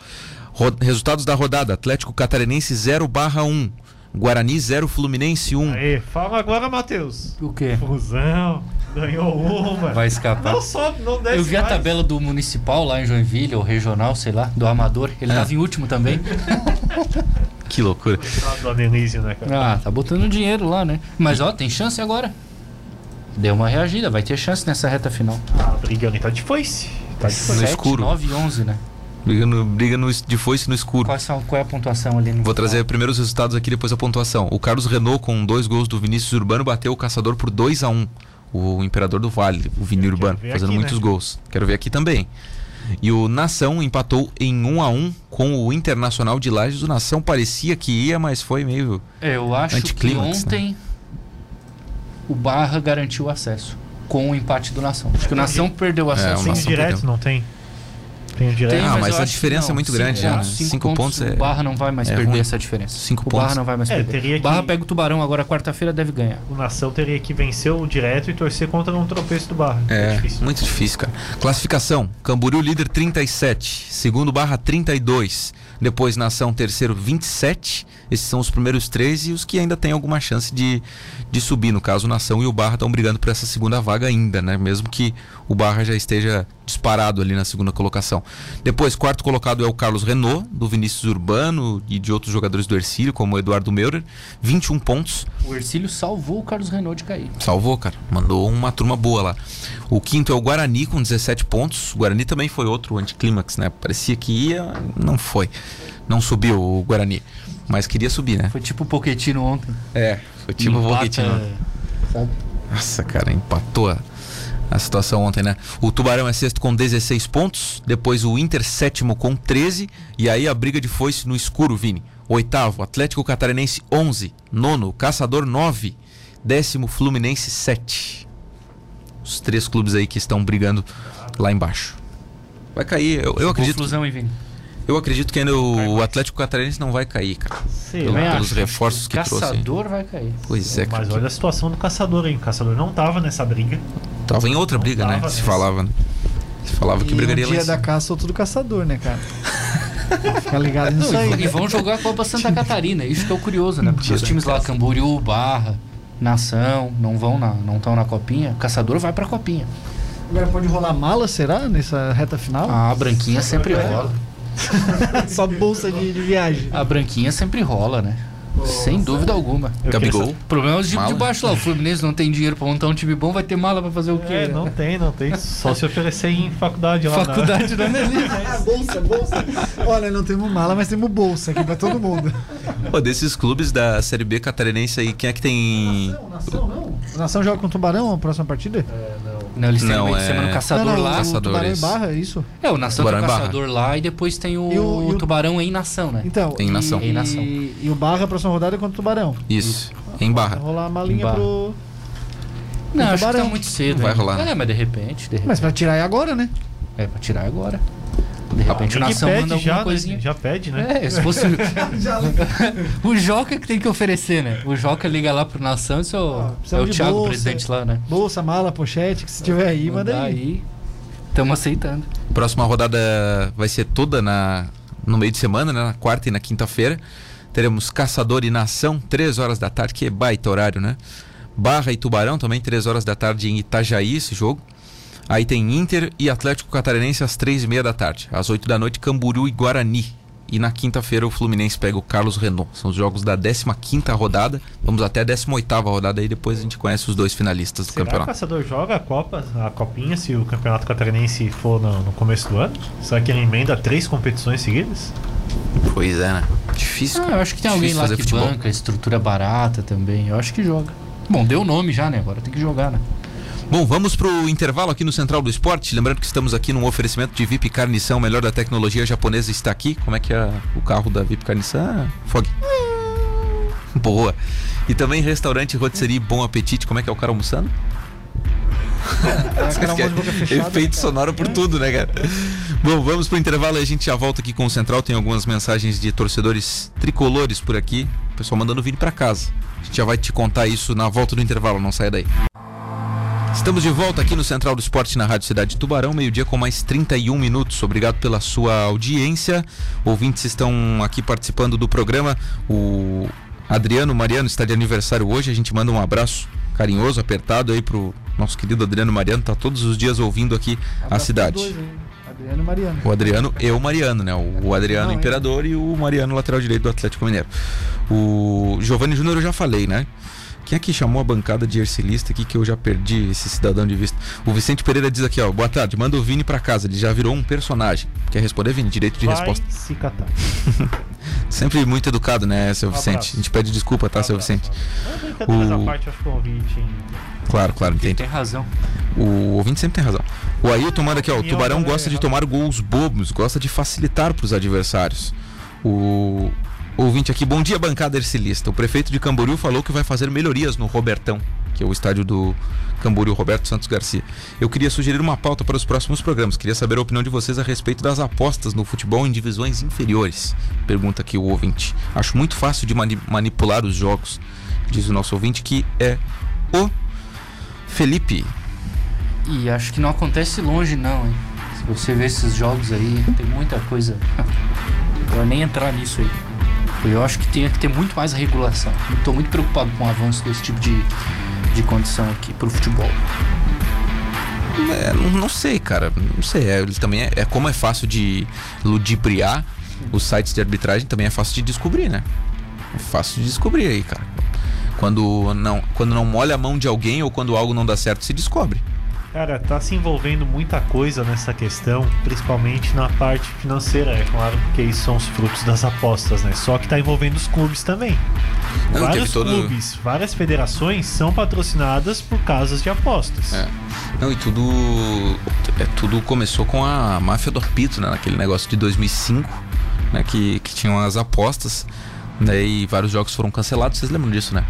Resultados da rodada: Atlético Catarinense 0 barra 1. Guarani 0, Fluminense 1. Aí, fala agora, Matheus. O quê? Fusão, ganhou uma. Vai escapar. Não sobe, não desce Eu vi a mais. tabela do municipal lá em Joinville, ou regional, sei lá, do Amador. Ele É. tava em último também. Que loucura. Coitado do Anelísio, né, cara? Ah, tá botando dinheiro lá, né? Mas ó, tem chance agora. Deu uma reagida, vai ter chance nessa reta final. Ah, brigando então de foice. Tá de No foice. Sete, escuro. 9 e 11, né? Briga, no, briga no, de foice no escuro. Qual, são, qual é a pontuação ali? No Vou trazer primeiro os resultados aqui, depois a pontuação. O Carlos Renault, com dois gols do Vinícius Urbano, bateu o Caçador por 2 a 1 O Imperador do Vale, o Vini Urbano, fazendo aqui, muitos né? gols. Quero ver aqui também. E o Nação empatou em 1 a 1 com o Internacional de Lages. O Nação parecia que ia, mas foi meio. É, eu acho que né? ontem o Barra garantiu o acesso com o empate do Nação. Acho que o Nação perdeu o É, acesso. o Tem Nação direto, perdeu. não tem? Tem direto. Tem, Ah, mas eu a que diferença é muito Cinco grande já, né? pontos, Cinco pontos é- O Barra não vai mais é perder ruim. essa diferença. Cinco o Barra pontos. não vai mais É, perder. teria O Barra que- pega o Tubarão agora quarta-feira deve ganhar. O Nação teria que vencer o direto e torcer contra um tropeço do Barra. É, difícil. muito difícil, cara. Classificação: Camboriú líder 37, segundo Barra 32, depois Nação terceiro 27. Esses são os primeiros três e os que ainda têm alguma chance de, de subir. No caso, Nação e o Barra estão brigando por essa segunda vaga ainda, né? Mesmo que o Barra já esteja disparado ali na segunda colocação. Depois, quarto colocado é o Carlos Renault, do Vinícius Urbano e de outros jogadores do Ercílio, como o Eduardo Meurer, 21 pontos. O Ercílio salvou o Carlos Renault de cair. Salvou, cara. Mandou uma turma boa lá. O quinto é o Guarani com 17 pontos. O Guarani também foi outro anticlímax, né? Parecia que ia, não foi. Não subiu o Guarani. Mas queria subir, né? Foi tipo o Pochettino ontem. É, foi tipo o Empata, Pochettino. sabe? Nossa, cara, empatou a, a situação ontem, né? O Tubarão é sexto com 16 pontos. Depois o Inter sétimo com 13. E aí a briga de foice no escuro, Vini. Oitavo, Atlético Catarinense 11. Nono, Caçador 9. Décimo, Fluminense 7. Os três clubes aí que estão brigando lá embaixo. Vai cair, eu, eu acredito. Confusão, hein, Vini? Eu acredito que ainda o, o Atlético Catarinense não vai cair, cara. Sei Pelo- lá. pelos reforços que trouxe. Caçador vai cair. Pois é, cara. Mas olha a situação do caçador, hein? O caçador não tava nessa briga. Tava em outra Não briga, né? tava Se nessa. falava, né? Se falava que e brigaria no lá em dia da caça, outro do caçador, né, cara? Fica ligado nisso aí. E né? vão jogar a Copa Santa Catarina, isso que é o curioso, né? Porque Dia os times lá. Camboriú, Barra, Nação, não vão na, não estão na copinha. Caçador vai pra copinha. Agora pode rolar mala, será? Nessa reta final? Ah, a branquinha sempre rola. Só bolsa de, de viagem. A branquinha sempre rola, né? Sem dúvida alguma. Eu Gabigol. O problema é os de, Mala. de baixo lá. O Fluminense não tem dinheiro pra montar um time bom, vai ter mala pra fazer o quê? É, né? não tem, não tem. Só se oferecer em faculdade lá. né? Faculdade da Nelly. Ah, bolsa, bolsa. Olha, não temos mala, mas temos bolsa aqui pra todo mundo. Pô, desses clubes da Série B catarinense aí, quem é que tem. Nação, não. Nação joga com o Tubarão a próxima partida? Não, eles têm Não, meio de é- semana o Caçador não, não, lá. o. Tubarão e Barra, é isso? É, o Nação tem o em. Caçador lá e depois tem o, E o- e o- Tubarão em Nação, né? Então, Em e, Nação. Em Nação. E, e o Barra, a próxima rodada é contra o Tubarão. Isso, em Vai Barra. rolar a malinha Barra. pro... Não, acho que Tubarão. tá muito cedo. Vai ainda. rolar, né? É, mas de repente, de repente. Mas pra tirar é agora, né? É, pra tirar agora. De repente o Nação manda alguma já, coisinha. né? Já pede, né? É, se fosse. o Joca que tem que oferecer, né? O Joca liga lá pro Nação e só. Ah, é o Thiago, bolsa. presidente lá, né? Bolsa, mala, pochete, que se tiver aí, manda Mandar aí. Tamo aceitando. Próxima rodada vai ser toda na, no meio de semana, né? Na quarta e na quinta-feira. Teremos Caçador e Nação, 3 horas da tarde, que é baita horário, né? Barra e Tubarão também, 3 horas da tarde em Itajaí, esse jogo. Aí tem Inter e Atlético Catarinense às 3 e meia da tarde. Às 8 da noite, Camburu e Guarani. E na quinta-feira o Fluminense pega o Carlos Renault. São os jogos da 15ª rodada. Vamos até a 18ª rodada aí, depois a gente conhece os dois finalistas do Será que o campeonato. caçador joga a Copa, a Copinha, se o campeonato catarinense for no, no começo do ano? Será que ele emenda três competições seguidas? Pois é, né? Difícil. Ah, eu acho que tem alguém lá que futebol. banca, estrutura barata também. Eu acho que joga. Bom, deu o nome já, né? Agora tem que jogar, né? Bom, vamos pro intervalo aqui no Central do Esporte. Lembrando que estamos aqui num oferecimento de VIP Carnição, melhor da tecnologia japonesa está aqui. Como é que é o carro da VIP Carnição? Fog. Boa. E também restaurante Rotisserie Bom Apetite. Como é que é o cara almoçando? É fechada. Efeito né, sonoro por tudo, né, cara? Bom, vamos pro intervalo e a gente já volta aqui com o Central. Tem algumas mensagens de torcedores tricolores por aqui. O pessoal mandando vir para casa. A gente já vai te contar isso na volta do intervalo, não saia daí. Estamos de volta aqui no Central do Esporte na Rádio Cidade de Tubarão, meio-dia com mais 31 minutos. Obrigado pela sua audiência. Ouvintes estão aqui participando do programa. O Adriano Mariano está de aniversário hoje. A gente manda um abraço carinhoso, apertado aí pro nosso querido Adriano Mariano. Tá todos os dias ouvindo aqui a Abraço cidade. pros dois Adriano e Mariano. O Adriano e o Mariano, né? O, o Adriano Não, hein? Imperador e o Mariano lateral direito do Atlético Mineiro. O Giovanni Júnior eu já falei, né? Quem é que chamou a bancada de ercilista aqui que eu já perdi esse cidadão de vista? O Vicente Pereira diz aqui, ó, boa tarde, manda o Vini pra casa, ele já virou um personagem. Quer responder, Vini? Direito de Vai resposta. se catar. Sempre muito educado, né, seu Um Vicente? A gente pede desculpa, tá, seu Abraço, Vicente? É O- parte, acho que o ouvinte. hein? Claro, claro, entende. Tem razão. O ouvinte sempre tem razão. O Ailton manda aqui, ó. O Tubarão é gosta de errada. tomar gols bobos, gosta de facilitar para os adversários. O ouvinte aqui, bom dia, bancada ercilista. O prefeito de Camboriú falou que vai fazer melhorias no Robertão, que é o estádio do Camboriú, Roberto Santos Garcia. Eu queria sugerir uma pauta para os próximos programas. Queria saber a opinião de vocês a respeito das apostas no futebol em divisões inferiores. Pergunta aqui o ouvinte. Acho muito fácil de mani- manipular os jogos, diz o nosso ouvinte, que é o Felipe. E acho que não acontece longe, não, hein? Se você vê esses jogos aí, tem muita coisa. Vou nem entrar nisso aí. Eu acho que tem que ter muito mais regulação. Estou muito preocupado com o avanço desse tipo de, de condição aqui pro futebol. É, não, não sei, cara. Não sei. É, ele também é, é como é fácil de ludibriar os sites de arbitragem, também é fácil de descobrir, né? É fácil de descobrir aí, cara. Quando não, quando não molha a mão de alguém ou quando algo não dá certo, se descobre. Cara, tá se envolvendo muita coisa nessa questão, principalmente na parte financeira, é claro, porque isso são os frutos das apostas, né? Só que tá envolvendo os clubes também. Não, Vários todo- clubes, várias federações são patrocinadas por casas de apostas. É. Não, e tudo. É, tudo começou com a máfia do apito, né? Naquele negócio de 2005, né? Que, que tinham as apostas. Né, e vários jogos foram cancelados, vocês lembram disso, né?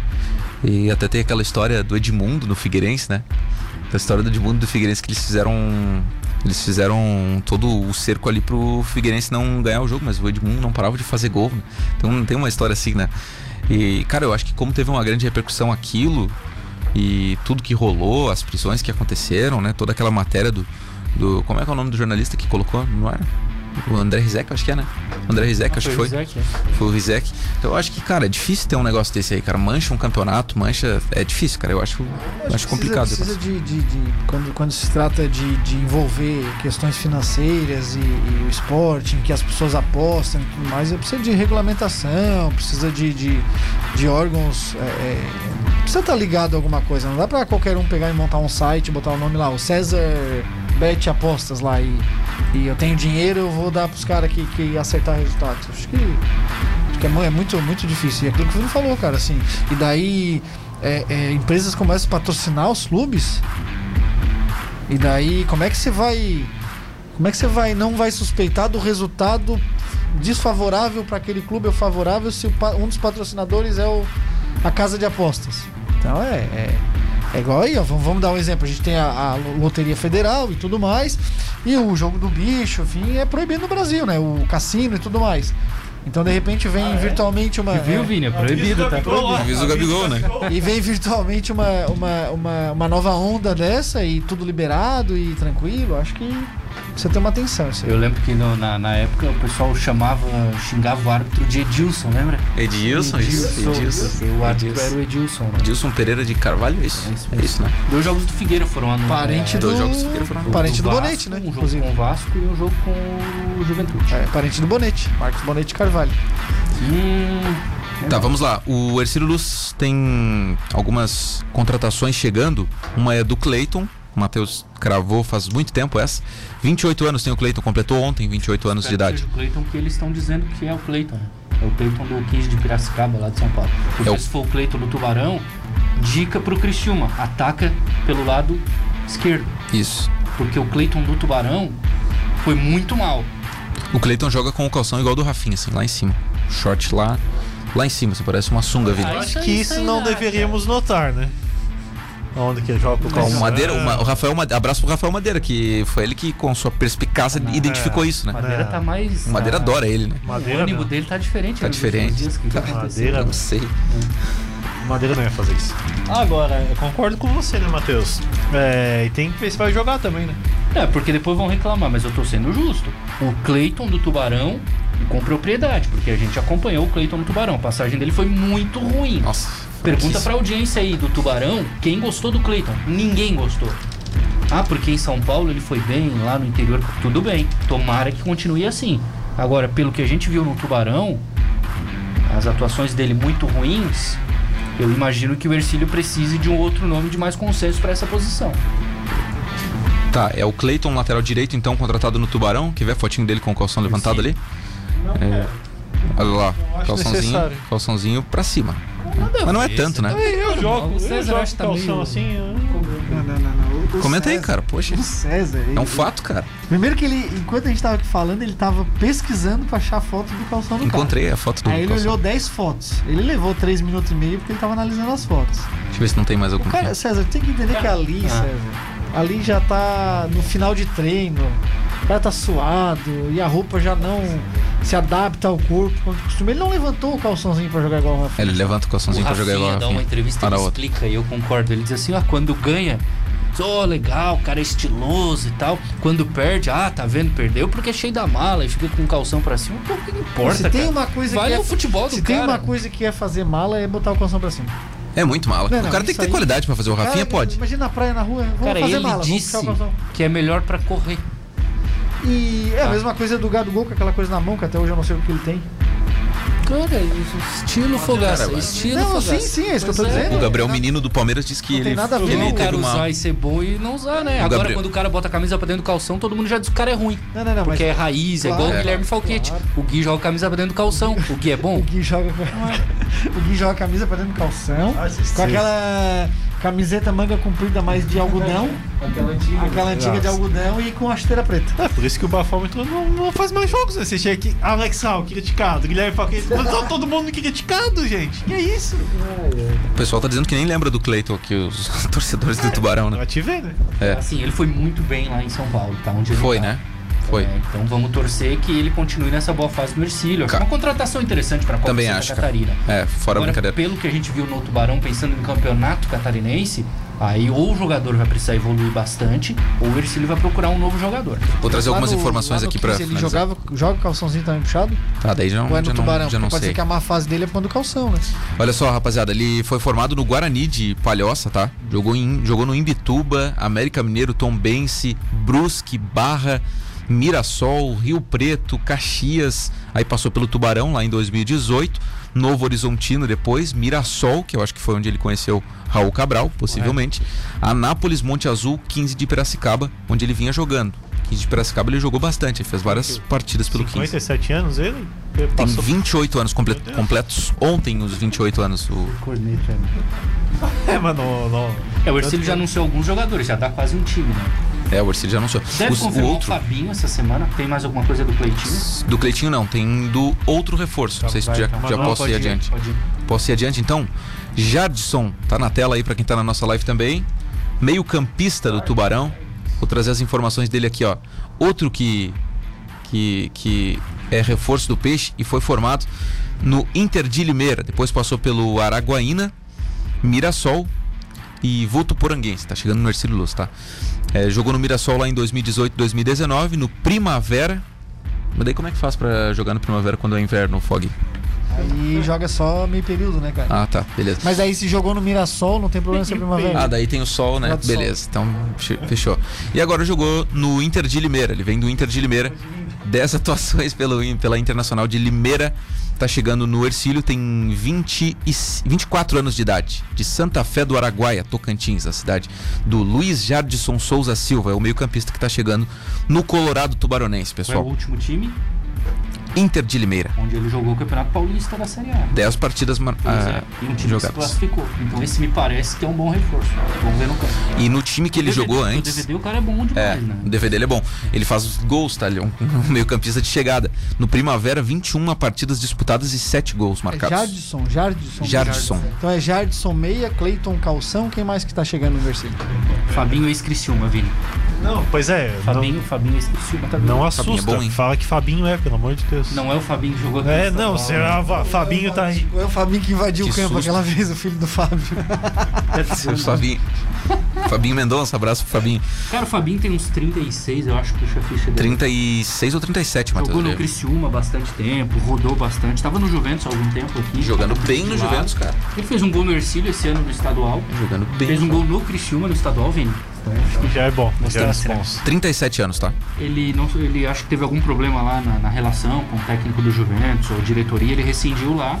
E até tem aquela história do Edmundo no Figueirense, né? A história do Edmundo do Figueirense que eles fizeram. Eles fizeram todo o cerco ali pro Figueirense não ganhar o jogo, mas o Edmundo não parava de fazer gol. Né? Então tem uma história assim, né? E, cara, eu acho que como teve uma grande repercussão aquilo e tudo que rolou, as prisões que aconteceram, né? Toda aquela matéria do. do como é que é o nome do jornalista que colocou? Não era? O André Rizek, acho que é, né? O André Rizek, acho que foi. Rizek, é. Foi o Rizek. Então eu acho que, cara, é difícil ter um negócio desse aí, cara. Mancha um campeonato, mancha. É difícil, cara. Eu acho, eu acho complicado. Precisa de, de, de- quando, quando se trata de, de envolver questões financeiras e, e o esporte, em que as pessoas apostam e tudo mais, precisa de regulamentação, precisa de, de, de órgãos. é, é, precisa estar ligado a alguma coisa. Não dá pra qualquer um pegar e montar um site, botar o nome lá, o César Bet Apostas lá e, e eu tenho dinheiro, eu vou dar pros caras que, que acertar resultados. Acho que Acho que é é muito, muito difícil. E aquilo que o Bruno falou, cara, assim. E daí é, é, empresas começam a patrocinar os clubes. E daí, como é que você vai. Como é que você vai não vai suspeitar do resultado desfavorável para aquele clube ou favorável se o um dos patrocinadores é o, a casa de apostas? Então é, é, é igual aí, ó. Vamos, vamos dar um exemplo. A gente tem a, a Loteria Federal e tudo mais. E o jogo do bicho, enfim, é proibido no Brasil, né? O cassino e tudo mais. Então, de repente, vem virtualmente uma. Viu, é, Vini? É proibido, tá? Avisa o Gabigol, né? e vem virtualmente uma, uma, uma, uma nova onda dessa e tudo liberado e tranquilo. Acho que precisa ter uma atenção. Isso aí. Eu lembro que no- na, na época o pessoal chamava, xingava o árbitro de Edilson, lembra? Edilson, isso. Edilson. O árbitro Edilson. era o Edilson, né? Edilson Pereira de Carvalho, é isso? É isso É isso, né? Dois jogos do Figueira foram anunciados. Parente dois do. jogos do Figueira foram- Parente do, Vasco, Bonete, né? Um jogo Inclusive. com o Vasco e um jogo com o Juventude. É, parente do Bonete. Marcos Bonete Carvalho. Hum, Tá, vamos lá. O Ercílio Luz tem algumas contratações chegando. Uma é do Cleiton. O Matheus cravou faz muito tempo essa. 28 anos tem o Cleiton, completou ontem 28 anos de idade. o Cleiton que eles estão dizendo que é o Cleiton. né? É o Cleiton do 15 de Piracicaba, lá de São Paulo. Porque É o- se for o Cleiton do Tubarão, dica pro Criciúma. Ataca pelo lado esquerdo. Isso. Porque o Cleiton do Tubarão foi muito mal. O Cleiton joga com o calção igual do Rafinha, assim, lá em cima. Short lá, lá em cima, você parece uma sunga, Vini. Ah, Acho isso aí, que isso não deveríamos notar, né? Onde que joga com o O calção. Madeira, o, Ma- o Rafael, Made- abraço pro Rafael Madeira, que foi ele que, com sua perspicácia, identificou isso, né? Madeira tá mais. O Madeira tá- adora ele, né? O Madeira ânimo não. dele tá diferente. Tá últimos diferente. dias. O que que Tá. Madeira Não sei. Madeira não ia fazer isso. Agora, eu concordo com você, né, Matheus? É, e tem que ver se vai jogar também, né? É, porque depois vão reclamar, mas eu tô sendo justo. O Cleiton do Tubarão, e com propriedade, porque a gente acompanhou o Cleiton no Tubarão. A passagem dele foi muito ruim. Nossa. Pergunta pra audiência aí do Tubarão, quem gostou do Cleiton? Ninguém gostou. Ah, porque em São Paulo ele foi bem, lá no interior, tudo bem. Tomara que continue assim. Agora, pelo que a gente viu no Tubarão, as atuações dele muito ruins, eu imagino que o Ercílio precise de um outro nome de mais consenso pra essa posição. Tá, é o Cleiton, lateral direito, então, contratado no Tubarão. Que vê a fotinho dele com o calção levantado ali. É, olha lá, calçãozinho, calçãozinho pra cima. Mas não é tanto, né? Eu jogo, O eu César jogo que tá calção meio- assim. eu- Não, não, não. não. Comenta aí, César- cara. Poxa, O César. é ele- um fato, cara. Primeiro que ele, enquanto a gente tava aqui falando, ele tava pesquisando pra achar a foto do calção do cara. Encontrei a foto do Aí ele calção. olhou 10 fotos. Ele levou 3 minutos e meio porque ele tava analisando as fotos. Deixa eu ver se não tem mais algum. Cara, César, tem que entender que ali, Ah. César, ali já tá no final de treino. O cara tá suado e a roupa já não se adapta ao corpo quanto costume. Ele não levantou o calçãozinho pra jogar igual o Rafa. Ele levanta o calçãozinho o pra jogar igual a Rafinha dá uma Rafinha. entrevista Para ele outra. explica e eu concordo. Ele diz assim, ó, quando ganha, oh, legal, o cara é estiloso e tal. Quando perde, ah, tá vendo, perdeu porque é cheio da mala e fica com o calção pra cima. Pô, o que importa, se tem cara? uma coisa Vale que é, o futebol do se cara. tem uma coisa que é fazer mala é botar o calção pra cima. É muito mala. Não, o não, cara tem que ter aí- qualidade pra fazer. O Rafinha Cara, pode. Imagina na praia, na rua, vamos Cara, fazer ele mala, disse o que é melhor pra correr. E é a mesma coisa do Gado Gol com aquela coisa na mão, que até hoje eu não sei o que ele tem. Cara, estilo fogaça, cara, estilo não, fogaça. sim, sim, é isso que eu tô Pois é. dizendo. O Gabriel Menino do Palmeiras disse que Não tem ele, nada a ver. ele Ele o teve cara uma. usar e ser bom e não usar, né? O Agora, Gabriel- quando o cara bota a camisa pra dentro do calção, todo mundo já diz que o cara é ruim. Não, não, não, Porque mas é raiz, é Claro. igual o É. Guilherme Falquete. Claro. O Gui joga a camisa pra dentro do calção. O Gui é bom? o Gui joga o Gui joga a camisa pra dentro do calção. Ah, esse com sim. aquela Camiseta manga comprida mais de algodão. Aquela antiga. Aquela antiga de Nossa. algodão e com a chuteira preta. É por isso que o bafômetro não, não faz mais jogos, né? Você chega aqui, Alexal, criticado, Guilherme Paquete, tá todo mundo criticado, gente. Que é isso? O pessoal tá dizendo que nem lembra do Cleiton aqui, os torcedores do Tubarão, né? Pra te ver, né? É. Assim, ele foi muito bem lá em São Paulo, tá? Onde ele Foi, tá. né? Foi. É, então vamos torcer que ele continue nessa boa fase do Ercílio. Acho Ca- uma contratação interessante para a Copa Também Santa acho, cara. Catarina. É, fora Agora, brincadeira. pelo que a gente viu no Tubarão, pensando em campeonato catarinense, aí ou o jogador vai precisar evoluir bastante, ou o Ercílio vai procurar um novo jogador. Vou trazer Lá algumas no- informações no aqui pra 15 Ele finalizar. jogava, joga o calçãozinho também puxado? Tá, daí já, Ou é já no não, tubarão? já não pode sei. ser que a má fase dele é quando o calção, né? Olha só, rapaziada, ele foi formado no Guarani de Palhoça, tá? Jogou, em, jogou no Imbituba, América Mineiro, Tombense, Brusque, Barra, Mirassol, Rio Preto, Caxias, aí passou pelo Tubarão lá em 2018, Novo Horizontino depois, Mirassol, que eu acho que foi onde ele conheceu Raul Cabral, possivelmente, Anápolis, Monte Azul, 15 de Piracicaba, onde ele vinha jogando. 15 de Piracicaba ele jogou bastante, ele fez várias partidas pelo 15. 57 anos ele? Ele Tem Passou 28 anos comple- completos ontem, os 28 anos. O, Corneta, É, mas não, não. É, o Ercílio já anunciou alguns jogadores, já dá quase um time, né? É, o Orcílio já anunciou. Deve Os- o outro, o Fabinho essa semana. Tem mais alguma coisa do Cleitinho? do Cleitinho não, tem do outro reforço. Não sei se tu Vai, já, tá, mas já não, posso ir adiante. Pode ir. Posso ir adiante então? Jardson, tá na tela aí pra quem tá na nossa live também. Meio campista do Tubarão. Vou trazer as informações dele aqui, ó. Outro que, que, que é reforço do Peixe e foi formado no Inter de Limeira. Depois passou pelo Araguaína, Mirassol e Votuporanguense. Tá chegando no Ercílio Luz, tá? É, jogou no Mirassol lá em 2018, 2019, no Primavera. Mas daí como é que faz pra jogar no Primavera quando é inverno, Fog? Aí joga só meio período, né, cara? Ah, tá, beleza. Mas aí se jogou no Mirassol, não tem problema ser primavera. Ah, daí tem o sol, né? Do sol. Beleza, então fe- fechou. E agora jogou no Inter de Limeira. Ele vem do Inter de Limeira. 10 atuações pelo, pela Internacional de Limeira. Tá chegando no Ercílio, tem 20 e, c- 24 anos de idade. De Santa Fé do Araguaia, Tocantins, a cidade do Luiz Jardson Souza Silva. É o meio-campista que tá chegando no Colorado Tubaronense, Foi o pessoal. último time Inter de Limeira. onde ele jogou o Campeonato Paulista da Série A. 10 partidas mar- Pois ah, é, e um time que se jogadas. classificou. Então esse me parece que é um bom reforço. Vamos ver no campo. E no time que ele O DVD jogou O antes. DVD o cara é bom É, demais, né? o DVD dele é bom. Ele faz os gols, tá? Ele é um, meio-campista de chegada. No Primavera, 21 partidas disputadas e 7 gols É marcados. Jardson, Jardson. Jardson. Então é Jardson meia, Cleiton Calção, quem mais que tá chegando no versículo? Fabinho ex-Criciúma, Vini. Não, pois é. Fabinho, Fabinho ex-Criciúma, tá Não, não é assusta. bom, hein? Fala que Fabinho é, pelo amor de Deus. Não é o Fabinho que jogou É, não, Paulo. ah, Fabinho tá aí. É o Fabinho que invadiu Que o campo susto. aquela vez, o filho do Fábio. O Fabinho. Fabinho Mendonça, abraço pro Fabinho. Cara, o Fabinho tem uns 36, eu acho, puxa a ficha dele. 36 ou 37, Matheus. Jogou no. Criciúma há bastante tempo, rodou bastante. Tava no Juventus há algum tempo aqui. Jogando bem no. Juventus, cara. Ele fez um gol no Ercílio esse ano no estadual. Jogando bem. Fez um gol no Criciúma no estadual, Vini. Então, acho que Já é bom, já é responsa. 37 anos, tá? ele não ele acho que teve algum problema lá na, na relação com o técnico do Juventus ou diretoria, ele rescindiu lá.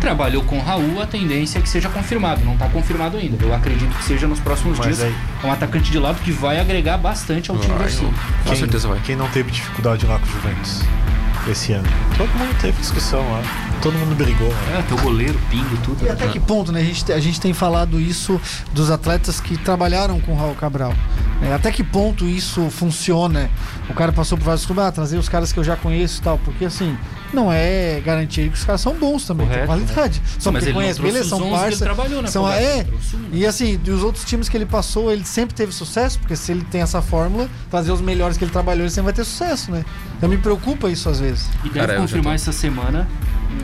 Trabalhou com o Raul, a tendência é que seja confirmado. Não está confirmado ainda. Eu acredito que seja nos próximos Mas dias. aí- É um atacante de lado que vai agregar bastante ao time do Vai, Ercílio. com Quem- certeza vai. Quem não teve dificuldade lá com o Juventus esse ano? Todo mundo teve discussão lá. Todo mundo brigou lá. É, teu goleiro, pingo, tudo. E até que ponto, né? A gente, a gente tem falado isso dos atletas que trabalharam com o Raul Cabral. É, até que ponto isso funciona? O cara passou por vários clubes, ah, trazer os caras que eu já conheço e tal, porque assim, não é garantia que os caras são bons também, tem Correto, qualidade. Só mas porque conhece, beleza, são 11 que ele parça. trabalhou na são, é, e assim, dos outros times que ele passou, ele sempre teve sucesso, porque se ele tem essa fórmula, trazer os melhores que ele trabalhou, ele sempre vai ter sucesso, né? Então me preocupa isso às vezes. E deve Cara, confirmar tô- essa semana.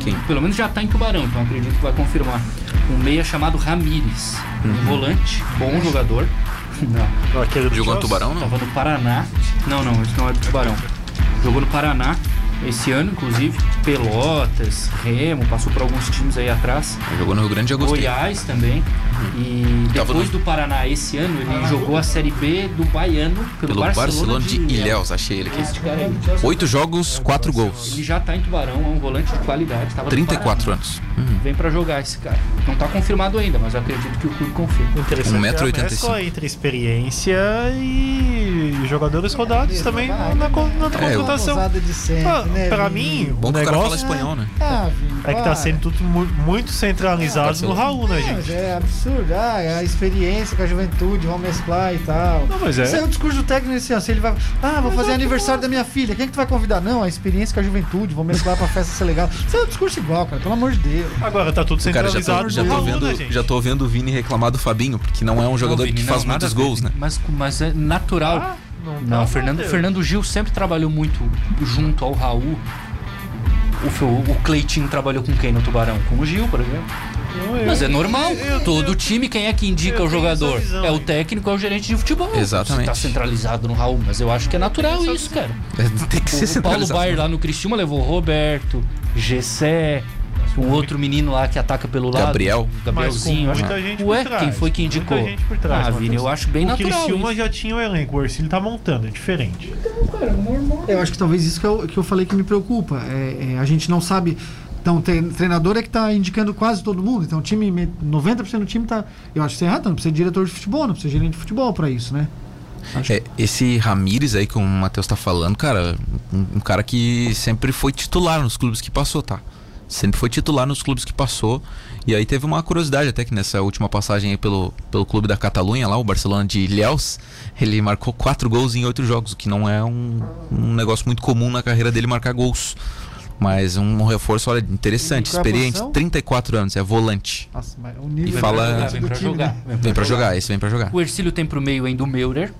Quem? Pelo menos já tá em Tubarão, então acredito que vai confirmar. Um meia chamado Ramires. Uhum. Um volante, bom jogador. Não. Aquele do Jogou no? Tubarão, não? Tava no Paraná. Não, não, esse não é do Tubarão. Jogou no Paraná esse ano, inclusive. Pelotas, Remo, passou por alguns times aí atrás. Jogou no Rio Grande de Agostinho. Goiás também. E depois no- do Paraná esse ano, ele jogou a Série B do Baiano pelo, Pelo Barcelona de Ilhéus, achei ele aqui. Esse cara aí. Oito jogos, quatro gols. Ele já tá em Tubarão, é um volante de qualidade. Tava no 34 Paraná. anos. Uhum. Vem pra jogar esse cara. Não tá confirmado ainda, mas eu acredito que o clube confirma. Interessante é a 1,85. mescla entre experiência e jogadores rodados também na, na, con- na É, contratação. Sempre, Ah, né? pra mim, Bom o cara fala espanhol, né? Ah, Vini, é que tá sendo tudo mu- muito centralizado ser no Raul, né, gente? mas é absurdo. Ah, é a experiência com a juventude, vão mesclar e tal. Não, mas é. Isso é o discurso do técnico assim, se ele vai. Ah, vou fazer aniversário da minha filha. Quem é que tu vai convidar? Não, a experiência com a juventude, vou mesclar pra festa ser legal. Isso é um discurso igual, cara, pelo amor de Deus. Agora tá tudo Cara, já centralizado tô, já, no tô Raul, vendo, né, gente? já tô vendo o Vini reclamar do Fabinho, porque não é um jogador Não, Vini, que faz muitos gols, né? Mas, mas é natural. Ah, não, Não, tá, o Fernando, Deus. Fernando Gil sempre trabalhou muito junto ao Raul. O, o Cleitinho trabalhou com quem no Tubarão? Com o Gil, por exemplo. Não, eu- Mas é normal. eu- Todo eu- time, quem é que indica o jogador? visão, é o técnico, é o gerente de futebol. Exatamente. Tá centralizado no Raul, mas eu acho que é natural isso, cara. Tem que ser O, o Paulo. Baier lá no Criciúma levou o Roberto, Gessé, o outro menino lá que ataca pelo lado. Gabriel. Gabrielzinho. Mas com acho- muita gente Ué, por trás, quem foi que muita indicou? gente por trás, ah, Vini, eu acho bem o natural. Criciúma isso. já tinha o elenco, o Ercílio tá montando, é diferente. Eu acho que talvez isso que eu, que eu falei que me preocupa. É, é, a gente não sabe. Então, o tre- treinador é que tá indicando quase todo mundo. Então, o time, me- 90% do time tá. Eu acho que você errado, não precisa de diretor de futebol, não precisa de gerente de futebol pra isso, né? É, esse Ramires aí que o Matheus tá falando, cara, um, um cara que sempre foi titular nos clubes que passou, tá? Sempre foi titular nos clubes que passou. E aí teve uma curiosidade até que nessa última passagem aí pelo, pelo clube da Catalunha lá, o Barcelona de Ilhéus, ele marcou quatro gols em oito jogos, o que não é um, um negócio muito comum na carreira dele marcar gols. Mas um reforço, olha, interessante, E experiente, posição? 34 anos, é volante. Nossa, mas o E nível vem fala- pra jogar, do vem pra jogar. Vem pra jogar, esse vem pra jogar. O Ercílio tem pro meio ainda o Meurer,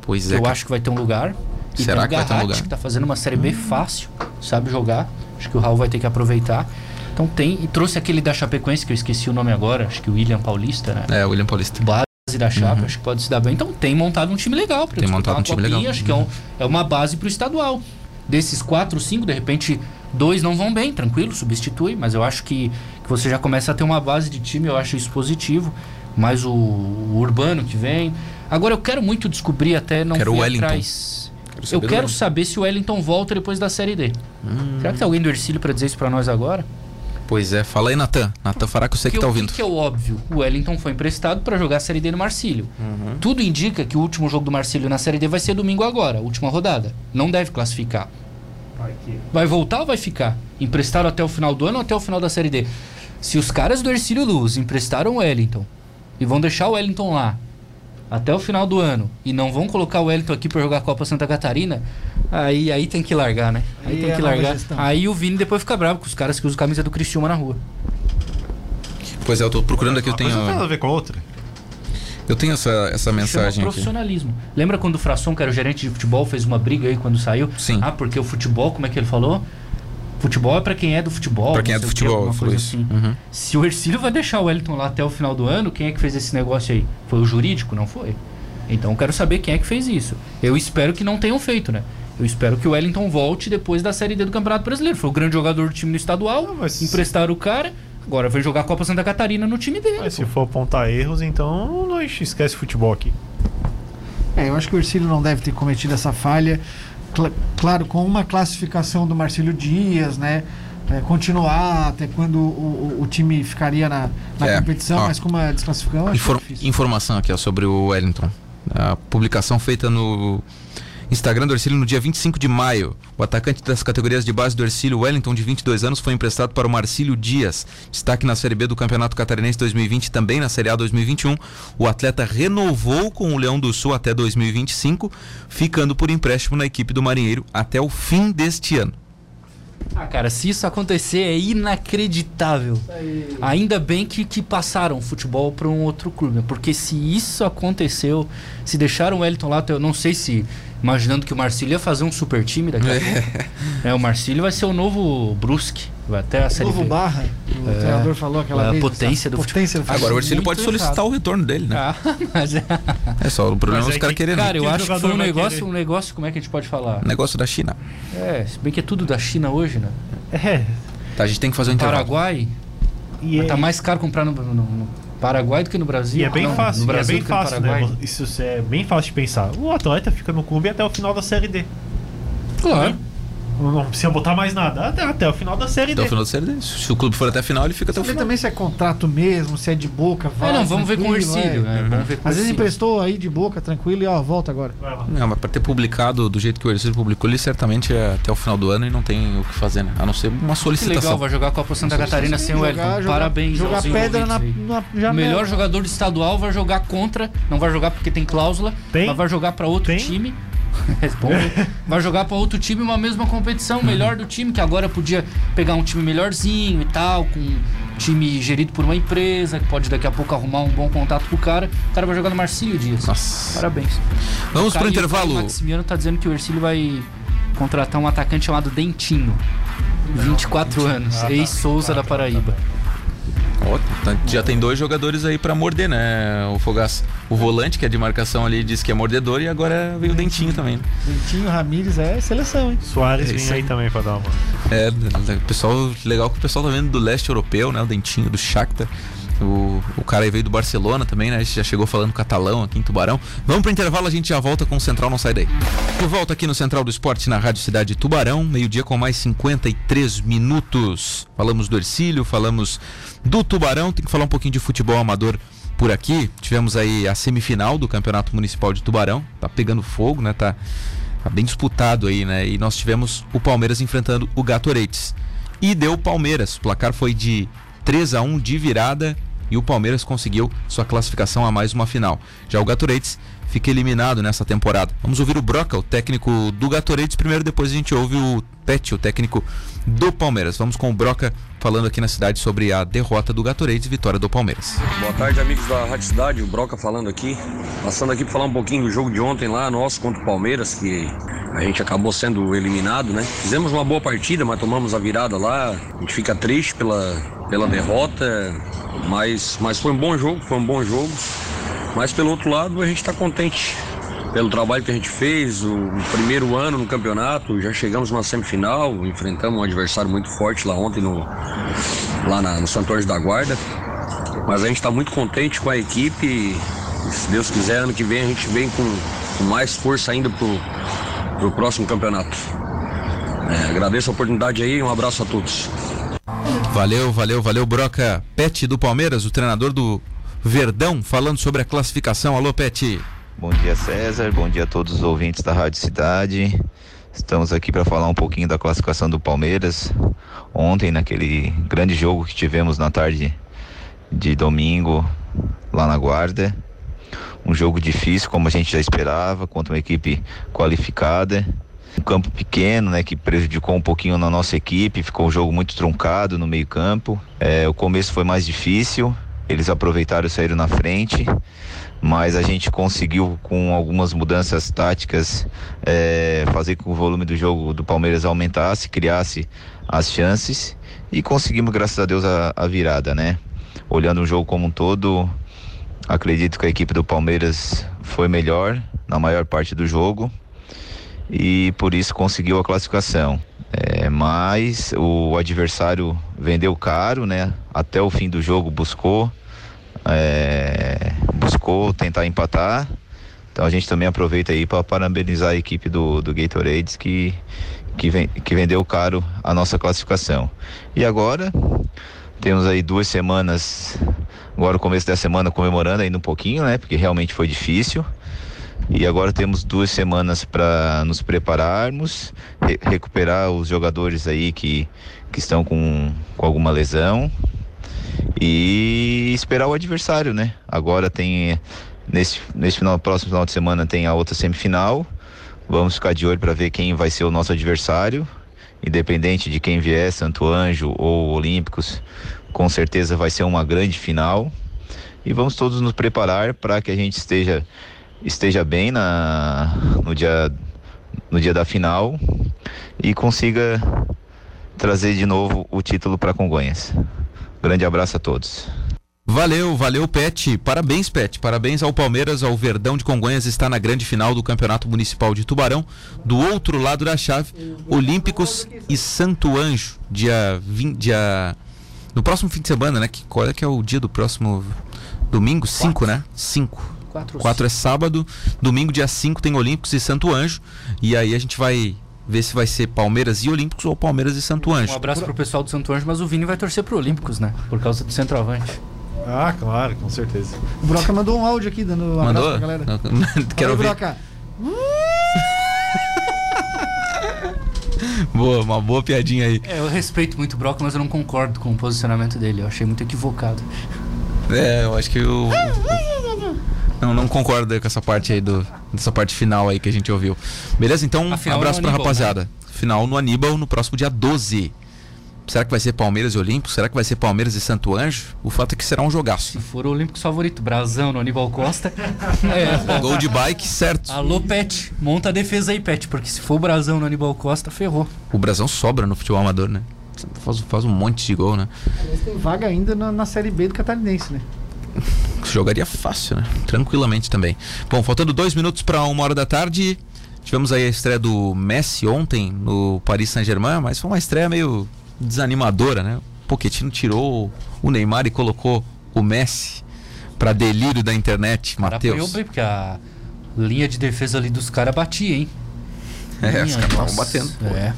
Pois é, eu cara. acho que vai ter um lugar. E Será tem o que vai ter um lugar? que tá fazendo uma série B fácil, sabe jogar. Acho que o Raul vai ter que aproveitar. Então tem. E trouxe aquele da Chapecoense, que eu esqueci o nome agora, acho que o William Paulista, né? É, William Paulista. Base da Chape, Uhum. acho que pode se dar bem. Então tem montado um time legal pra Tem montado um time copinha, legal. Acho que é, um- é uma base pro estadual. Desses quatro, cinco, de repente, dois não vão bem, tranquilo, substitui. Mas eu acho que, que você já começa a ter uma base de time, eu acho isso positivo. Mais o, o Urbano que vem. Agora eu quero muito descobrir até não Quero fui o Wellington. atrás. Quero Eu quero saber se o Wellington volta depois da Série D. Hum, Será que tem alguém do Ercílio pra dizer isso pra nós agora? Pois é, fala aí, Natan. Natan fará que eu sei que tá o que ouvindo. que é o óbvio? O Wellington foi emprestado pra jogar a Série D no Marcílio. Tudo indica que o último jogo do Marcílio na Série D vai ser domingo agora, última rodada. Não deve classificar. Vai voltar ou vai ficar? Emprestaram até o final do ano ou até o final da Série D? Se os caras do Ercílio Luz emprestaram o Wellington e vão deixar o Wellington lá até o final do ano e não vão colocar o Wellington aqui pra jogar a Copa Santa Catarina, aí, aí tem que largar, né? Aí Aí tem é que largar. gestão. Aí o Vini depois fica bravo com os caras que usam camisa do Criciúma na rua. Pois é, eu tô procurando aqui, eu tenho, não tem nada a ver com a outra. eu tenho essa, essa Chama mensagem aqui. profissionalismo. Lembra quando o Frasson, que era o gerente de futebol, fez uma briga aí quando saiu? Sim. Ah, porque o futebol, como é que ele falou? Futebol é pra quem é do futebol. Pra quem não é do futebol, falou coisa assim. Uhum. Se o Ercílio vai deixar o Wellington lá até o final do ano, quem é que fez esse negócio aí? Foi o jurídico? Não foi. Então eu quero saber quem é que fez isso. Eu espero que não tenham feito, né? Eu espero que o Wellington volte depois da Série D do Campeonato Brasileiro. Foi o grande jogador do time no estadual, Ah, mas- emprestaram o cara, agora vai jogar a Copa Santa Catarina no time dele. Se for apontar erros, então não esquece futebol aqui. É, eu acho que o Ercílio não deve ter cometido essa falha. Cla- claro, com uma classificação do Marcílio Dias, né? É, continuar até quando o, o- o time ficaria na, na É, competição, ó. mas com uma desclassificação, Infor- é informação aqui ó, sobre o Wellington. A publicação feita no Instagram do Ercílio no dia 25 de maio. O atacante das categorias de base do Ercílio, Wellington, de 22 anos, foi emprestado para o Marcílio Dias. Destaque na Série B do Campeonato Catarinense 2020 e também na Série A 2021. O atleta renovou com o Leão do Sul até 2025, ficando por empréstimo na equipe do Marinheiro até o fim deste ano. Ah, cara, se isso acontecer é inacreditável. Ainda bem que, que passaram o futebol para um outro clube. Porque se isso aconteceu, se deixaram o Wellington lá, eu não sei se. Imaginando que o Marcílio ia fazer um super time daqui a pouco. É, o Marcílio vai ser o novo Brusque. Vai até a O Série novo B. Barra, o É. treinador falou aquela É a vez. potência do potência do Agora o Muito pode solicitar errado. o retorno dele, né? Ah, mas é. É só o problema é os aí caras que- querendo. Cara, eu que acho que foi um negócio, querer? um negócio, como é que a gente pode falar? Negócio da China. É, se bem que é tudo da China hoje, né? É. Tá, a gente tem que fazer um intervalo. Paraguai, E é, tá mais caro comprar no, no- no Paraguai do que no Brasil. e é bem Não, fácil, é bem fácil, né? Isso é bem fácil de pensar. O atleta fica no clube até o final da série D. Claro. Não precisa botar mais nada. Até, até o final da série Até o D. final da série D. Se o clube for até a final, ele fica até o final. também se é contrato mesmo, se é de boca, vai. É, não, vamos ver com o Ercílio. é. Vamos ver com o Às vezes emprestou aí de boca, tranquilo, e ó, volta agora. Não, mas pra ter publicado do jeito que o Ercílio publicou, ele certamente é até o final do ano e não tem o que fazer, né? A não ser uma Que solicitação. legal, vai jogar a Copa Santa Catarina sem o jogar- Parabéns Jogar pedra na, na O janela. melhor jogador estadual vai jogar contra, não vai jogar porque tem cláusula, Tem? mas vai jogar pra outro Tem? time. Responde. vai jogar pra outro time uma mesma competição, o melhor do time, que agora podia pegar um time melhorzinho e tal, com um time gerido por uma empresa, que pode daqui a pouco arrumar um bom contato pro cara. O cara vai jogar no Marcílio Dias. Nossa. Parabéns. Vamos O Caio- pro intervalo. O Maximiano tá dizendo que o Ercílio vai contratar um atacante chamado Dentinho. 24 anos, Ah, tá. ex-Souza Ah, da tá, Paraíba. Ó, tá- já tem dois jogadores aí pra morder, né? O Fogaça. O volante, que é de marcação ali, disse que é mordedor e agora veio o dentinho também. Dentinho Ramírez é seleção, hein? Soares É vinha aí aí. também pra dar uma. É, o pessoal, legal que o pessoal tá vendo do leste europeu, né? O dentinho do Shakhtar. O, o cara aí veio do Barcelona também, né? A gente já chegou falando catalão aqui em Tubarão. Vamos pro intervalo, a gente já volta com o Central, não sai daí. De volta aqui no Central do Esporte, na Rádio Cidade Tubarão, meio-dia com mais 53 minutos. Falamos do Ercílio, falamos do Tubarão, tem que falar um pouquinho de futebol amador por aqui. Tivemos aí a semifinal do Campeonato Municipal de Tubarão, tá pegando fogo, né? Tá, tá bem disputado aí, né? E nós tivemos o Palmeiras enfrentando o Gatorates. E deu Palmeiras, o placar foi de 3 a 1 de virada e o Palmeiras conseguiu sua classificação a mais uma final. Já o Gatorates fica eliminado nessa temporada. Vamos ouvir o Broca, o técnico do Gatorates, primeiro, depois a gente ouve o Pet, o técnico do Palmeiras. Vamos com o Broca falando aqui na cidade sobre a derrota do Gatorates e vitória do Palmeiras. Boa tarde, amigos da Rádio Cidade, o Broca falando aqui. Passando aqui para falar um pouquinho do jogo de ontem lá, nosso contra o Palmeiras, que a gente acabou sendo eliminado, né? Fizemos uma boa partida, mas tomamos a virada lá. A gente fica triste pela, pela derrota, mas, mas foi um bom jogo, foi um bom jogo. Mas pelo outro lado, a gente está contente pelo trabalho que a gente fez, o primeiro ano no campeonato, já chegamos na semifinal, enfrentamos um adversário muito forte lá ontem no, lá na- no Santos da Guarda. Mas a gente está muito contente com a equipe. E, se Deus quiser, ano que vem a gente vem com, com mais força ainda pro, pro próximo campeonato. É, agradeço a oportunidade aí um abraço a todos. Valeu, valeu, valeu, Broca. Pet do Palmeiras, o treinador do Verdão, falando sobre a classificação. Alô, Pet. Bom dia, César. Bom dia a todos os ouvintes da Rádio Cidade. Estamos aqui para falar um pouquinho da classificação do Palmeiras. Ontem, naquele grande jogo que tivemos na tarde de domingo, lá na Guarda. Um jogo difícil, como a gente já esperava, contra uma equipe qualificada. Um campo pequeno, né, que prejudicou um pouquinho na nossa equipe. Ficou um jogo muito truncado no meio-campo. É, o começo foi mais difícil. Eles aproveitaram e saíram na frente mas a gente conseguiu com algumas mudanças táticas é, fazer com que o volume do jogo do Palmeiras aumentasse, criasse as chances e conseguimos, graças a Deus, a, a virada, né? Olhando o jogo como um todo, acredito que a equipe do Palmeiras foi melhor na maior parte do jogo e por isso conseguiu a classificação. É, mas o adversário vendeu caro, né? Até o fim do jogo buscou é, tentar empatar. Então a gente também aproveita aí para parabenizar a equipe do, do Gatorades que, que, ven- que vendeu caro a nossa classificação. E agora temos aí duas semanas, agora o começo da semana comemorando ainda um pouquinho, né? Porque realmente foi difícil. E agora temos duas semanas para nos prepararmos, re- recuperar os jogadores aí que, que estão com, com alguma lesão e esperar o adversário, né? Agora tem nesse nesse final próximo final de semana tem a outra semifinal. Vamos ficar de olho para ver quem vai ser o nosso adversário, independente de quem vier, Santo Anjo ou Olímpicos, com certeza vai ser uma grande final. E vamos todos nos preparar para que a gente esteja esteja bem na no dia no dia da final e consiga trazer de novo o título para Congonhas. Grande abraço a todos. Valeu, valeu, Pet. Parabéns, Pet. Parabéns ao Palmeiras, ao Verdão de Congonhas está na grande final do Campeonato Municipal de Tubarão. Do outro lado da chave, Olímpicos e Santo Anjo, dia 20, dia no próximo fim de semana, né? Que qual é que é o dia do próximo domingo? 5, né? 5. Quatro, 4 é sábado, domingo dia 5 tem Olímpicos e Santo Anjo. E aí a gente vai ver se vai ser Palmeiras e Olímpicos ou Palmeiras e Santo Anjo. Um abraço pro pessoal do Santo Anjo, mas o Vini vai torcer pro Olímpicos, né? Por causa do centroavante. Ah, claro, com certeza. O Broca mandou um áudio aqui, dando um abraço Mandou? pra galera. Não, Quero aí, ouvir. Broca. Boa, uma boa piadinha aí. É, eu respeito muito o Broca, mas eu não concordo com o posicionamento dele. Eu achei muito equivocado. É, eu acho que eu. Não, não concordo aí com essa parte aí do. Dessa parte final aí que a gente ouviu. Beleza? Então, abraço pra Aníbal, rapaziada. Final no Aníbal no próximo dia 12. Será que vai ser Palmeiras e Olímpicos? Será que vai ser Palmeiras e Santo Anjo? O fato é que será um jogaço. Se for o Olímpicos favorito, Brasão no Aníbal Costa. é, Gol de bike, certo. Alô, Pet. Monta a defesa aí, Pet, porque se for o Brasão no Aníbal Costa, ferrou. O Brasão sobra no futebol amador, né? Faz, faz um monte de gol, né? Aliás, Tem vaga ainda na, na Série B do Catarinense, né? Jogaria fácil, né? Tranquilamente também. Bom, faltando dois minutos para uma hora da tarde. Tivemos aí a estreia do Messi ontem no Paris Saint-Germain, mas foi uma estreia meio desanimadora, né? O Pochettino tirou o Neymar e colocou o Messi para delírio da internet, Cara, apoiou Matheus. bem, porque a linha de defesa ali dos caras batia, hein? É, os Minha caras estavam batendo. pô. É.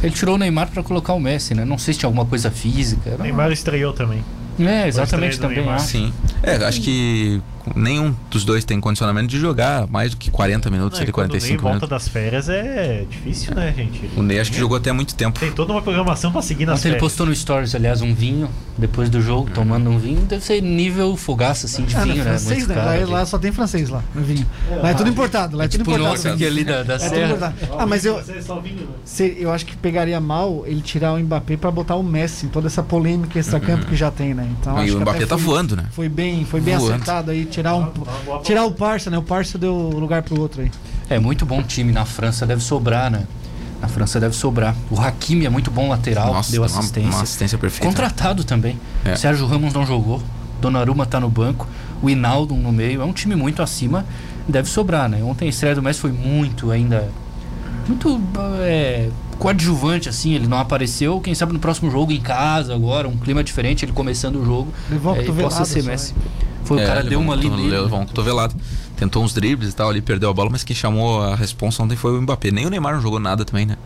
Ele tirou o Neymar pra colocar o Messi, né? Não sei se tinha alguma coisa física. O. Neymar estreou também. É, exatamente também. Neymar. Sim. É, acho que nenhum dos dois tem condicionamento de jogar mais do que 40 minutos, Não, ali, e quando o Ney 45 volta minutos. das férias é difícil, né, gente? O Ney acho que jogou até muito tempo. Tem toda uma programação pra seguir nas Ontem ele férias. postou no Stories, aliás, um vinho depois do jogo, tomando um vinho. Deve ser nível fogaça, assim, de Ah, vinho, né? francês, Muito né? caro Lá, lá só tem francês lá, no vinho. Lá é tudo importado, lá é, tudo Tipo o importado. nosso aqui ali da, da É tudo Serra. Ah, mas eu, é né? se- eu acho que pegaria mal ele tirar o Mbappé pra botar o Messi em toda essa polêmica extra-campo que já tem, né? Então, e acho o Mbappé tá foi- voando, né? Foi bem, foi bem Voando. acertado aí, tirar, um, tirar o Parça, né? O Parça deu lugar pro outro aí. É muito bom time. Na França deve sobrar, né? Na França deve sobrar. O Hakimi é muito bom lateral, Nossa, deu deu uma- assistência. Uma, assistência perfeita. Contratado também. É. Sérgio Ramos não jogou. Donnarumma tá no banco. O Hinaldo no meio. É um time muito acima. Deve sobrar, né? Ontem a estreia do Messi foi muito ainda. Muito é, coadjuvante, assim. Ele não apareceu. Quem sabe no próximo jogo em casa agora, um clima diferente, ele começando o jogo. Levou é, possa ser Messi. né? Foi É, o cara deu uma um ali. Levou um cotovelado. Tentou uns dribles e tal, ali perdeu a bola, mas quem chamou a responsa ontem foi o Mbappé. Nem o Neymar não jogou nada também, né?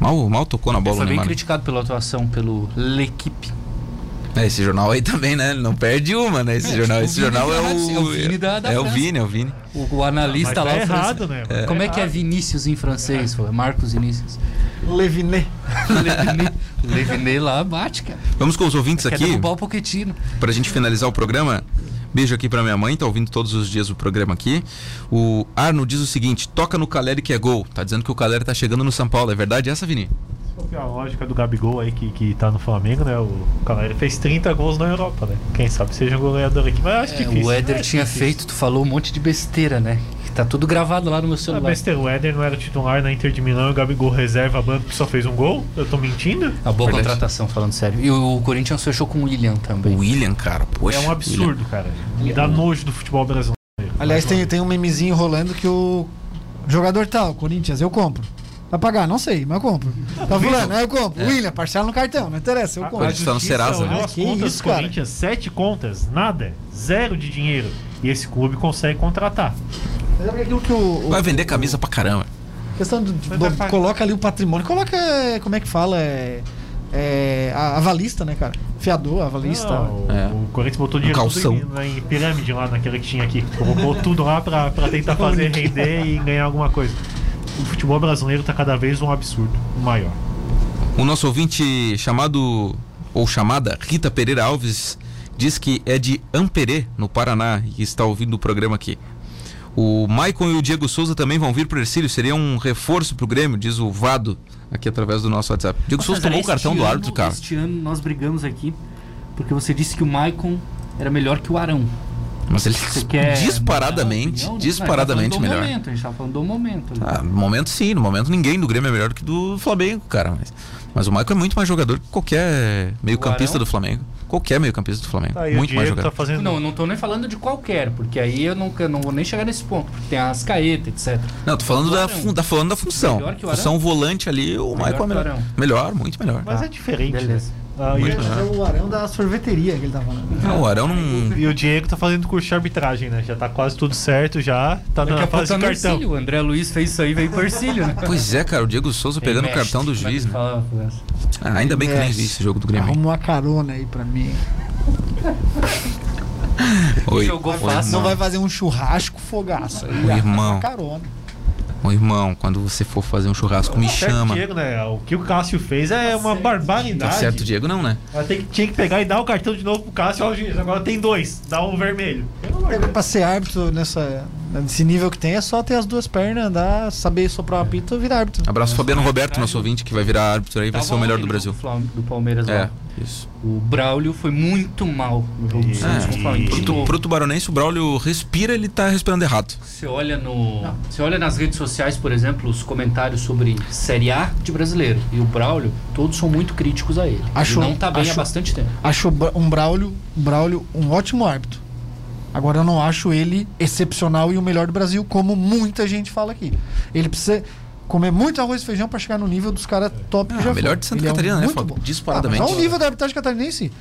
Mal, mal tocou na bola Foi bem Neymar. criticado pela atuação pelo L'Equipe. É, esse jornal aí também, né? Ele não perde uma, né? Esse É, jornal, tipo, esse jornal é da- o. é o Vini da- da é o. Vini, é o Vini. O, o analista Mas lá. tá francês- errado, né? Mas Como tá é que é. Vinícius em francês? Foi Marcos Vinícius. Leviné. Leviné, Leviné lá bate, cara. Vamos com os ouvintes Quer aqui, derrubar o Pochettino. pra gente finalizar o programa. Beijo aqui pra minha mãe, tá ouvindo todos os dias o programa aqui. O Arno diz o seguinte: toca no Caleri que é gol. Tá dizendo que o Caleri tá chegando no São Paulo. É verdade essa, Vini? Se for a lógica do Gabigol aí que, que tá no Flamengo, né? O Caleri fez 30 gols na Europa, né? Quem sabe seja um goleador aqui, mas eu acho É, difícil. o Éder É tinha difícil. feito, tu falou um monte de besteira, né? Que Tá tudo gravado lá no meu Ah, celular. besteira, o Éder não era titular na Inter de Milão e o Gabigol reserva banco que só fez um gol? Eu tô mentindo? A boa Verdade. contratação, falando sério. E o Corinthians fechou com o William também. O William, cara. Poxa. é um absurdo, cara. Me dá nojo do futebol brasileiro. Aliás, Mas, tem, tem um memezinho rolando que o jogador tal, Corinthians, eu compro. Vai pagar? Não sei, mas eu compro. Tá fulano? Aí eu compro. William, parcela no cartão, não interessa, eu A, compro. a está no justiça Serasa, olhou né? as Que contas isso? Corinthians, sete contas, nada, zero de dinheiro. E esse clube consegue contratar. Mas é aquilo que o, o- Vai vender camisa pra caramba. questão do, do- coloca ali o patrimônio, coloca, é, como é que fala, é, é, a avalista, né, cara? Fiador, avalista. Não, o, É. o Corinthians botou dinheiro calção. tudo em, em pirâmide lá naquele que tinha aqui. Colocou tudo lá pra, pra tentar fazer render e ganhar alguma coisa. O futebol brasileiro tá cada vez um absurdo maior. O nosso ouvinte chamado, ou chamada, Rita Pereira Alves, diz que é de Amperê, no Paraná, e está ouvindo o programa aqui. O Maicon e o Diego Souza também vão vir pro Ercílio, seria um reforço pro Grêmio, diz o Vado, aqui através do nosso WhatsApp. Diego Souza tomou o cartão do árbitro, cara. Este ano nós brigamos aqui porque você disse que o Maicon era melhor que o Arão. Mas ele disparadamente, opinião? disparadamente tá melhor. Momento, a gente tá falando do momento. né? Ah, no momento sim, no momento ninguém do Grêmio é melhor que do Flamengo, cara. Mas, mas o Maicon é muito mais jogador que qualquer meio-campista do Flamengo. Qualquer meio-campista do Flamengo. Tá, muito mais Diego jogador. tá fazendo. Não, não tô nem falando de qualquer, porque aí eu nunca não vou nem chegar nesse ponto, porque tem a Ascaeta, etc. Não, tô falando da, fun- tá falando da função. Melhor que o Arão? Função volante ali, o Melhor Maicon é melhor. Melhor, muito melhor. Mas Tá, é diferente. beleza. né? Ah, e, é o Arão da sorveteria que ele tá falando. Não, o Arão não. e o Diego tá fazendo curso de arbitragem, né? Já tá quase tudo certo, já tá Daqui na a pouco fase tá de cartão. Ercílio. O André Luiz fez isso aí, veio pro Ercílio, né? Pois é, cara, o Diego Souza pegando o cartão do juiz, é né? Ah, ainda bem que eu nem Messi. vi esse jogo do Grêmio. Arruma uma carona aí pra mim. Oi, Jogou fácil. Não vai fazer um churrasco fogaço. irmão. uma carona. Ô, irmão, quando você for fazer um churrasco, me Certo, chama. Diego, né? O que o Cássio fez é uma barbaridade. Tá certo, Diego, não, né? Ela tem que, tinha que pegar e dar o cartão de novo pro Cássio. Ó, agora tem dois. Dá um vermelho. Pra ser árbitro nessa, nesse nível que tem, é só ter as duas pernas, andar, saber soprar o apito e virar árbitro. Abraço Fabiano Roberto, nosso ouvinte, que vai virar árbitro aí, vai Tava ser o melhor do Brasil. Do Palmeiras É, lá. isso. O Braulio foi muito mal no jogo do É. Santos com o Flamengo. E- Pro, pro tubaronense, o Braulio respira, ele tá respirando errado. Você olha no, você olha nas redes sociais, por exemplo, os comentários sobre Série A de brasileiro e o Braulio, todos são muito críticos a ele. Acho- ele não tá bem há acho- bastante tempo. Acho um Braulio, Braulio um ótimo árbitro. Agora eu não acho ele excepcional e o melhor do Brasil, como muita gente fala aqui. Ele precisa comer muito arroz e feijão pra chegar no nível dos caras top que Ah, já melhor foi. de Santa Ele é um Catarina, né, muito bom. Disparadamente. Ah, mas olha o nível da arbitragem catarinense.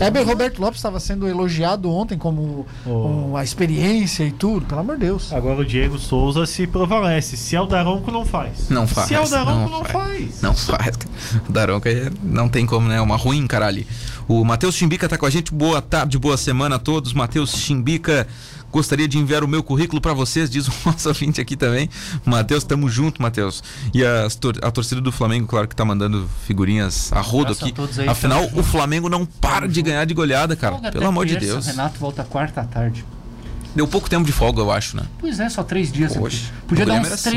É, Heber Roberto Lopes estava sendo elogiado ontem como Oh. um, a experiência e tudo, pelo amor de Deus. Agora o Diego Souza se prevalece. Se é o Daronco, não faz. Não faz, Se é o Daronco, não não, faz. Não faz. O Daronca é- não tem como, né? É uma ruim, caralho. O Matheus Chimbica tá com a gente. Boa tarde, boa semana a todos. Matheus Chimbica. Gostaria de enviar o meu currículo para vocês, diz o nosso ouvinte aqui também. Matheus, tamo junto, Matheus. E tor- a torcida do Flamengo, claro que tá mandando figurinhas a rodo a aqui. todos aí, Afinal, o Flamengo não para de ganhar de goleada, cara. Folga Pelo amor de terça, Deus. O Renato volta quarta à tarde. Deu pouco tempo de folga, eu acho, né? Pois é, só três dias. Poxa, Podia dar uns era assim.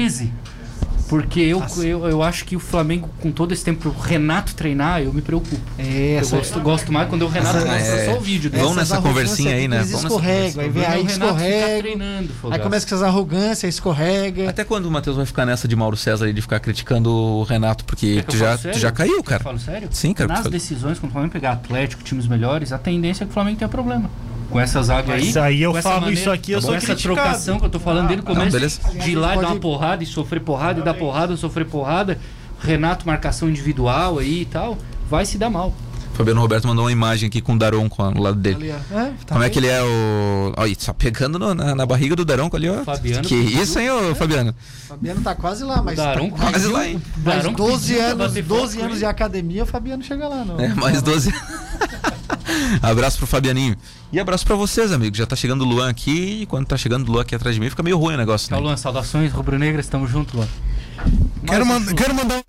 13. Porque eu, eu, eu acho que o Flamengo, com todo esse tempo, o Renato treinar, eu me preocupo. É, Eu gosto, gosto mais quando o Renato Essa- mostra é. só o vídeo dele. Vamos essas nessa conversinha aí, né? Vamos nessa escorregam, aí vem é aí o Renato ficar escorrega. treinando, Aí começa com as arrogâncias, escorrega. Até quando o Matheus vai ficar nessa de Mauro César aí de ficar criticando o Renato? Porque que tu eu já, tu já caiu, Eu cara. falo sério? Sim, cara, Nas decisões, quando o Flamengo pegar Atlético, times melhores, a tendência é que o Flamengo tenha problema. Com essa zaga aí. Mas aí eu com essa falo maneira- isso aqui, eu com sou essa criticado. trocação que eu tô falando desde o não, começo. beleza. de ir lá e dar uma porrada e sofrer porrada e dar porrada, sofrer porrada. Renato, marcação individual aí e tal. Vai se dar mal. Fabiano Roberto mandou uma imagem aqui com o Daronco ao lado dele. É, tá Como é bem. que ele é o. Olha, só pegando no- na, na barriga do Daronco ali, ó. Fabiano que isso, hein, ô Fabiano? O Fabiano tá quase lá, mas. Daronco tá, quase lá, hein? mais Daronco 12 pediu pra anos, bater 12 foto com anos de academia, o Fabiano chega lá. Não. É, mais 12. abraço pro Fabianinho. E abraço pra vocês, amigos. Já tá chegando o Luan aqui. E quando tá chegando o Luan aqui atrás de mim, fica meio ruim o negócio, né? Luan. Saudações rubro-negras. Tamo junto, Luan. Quero, um manda- show. quero mandar.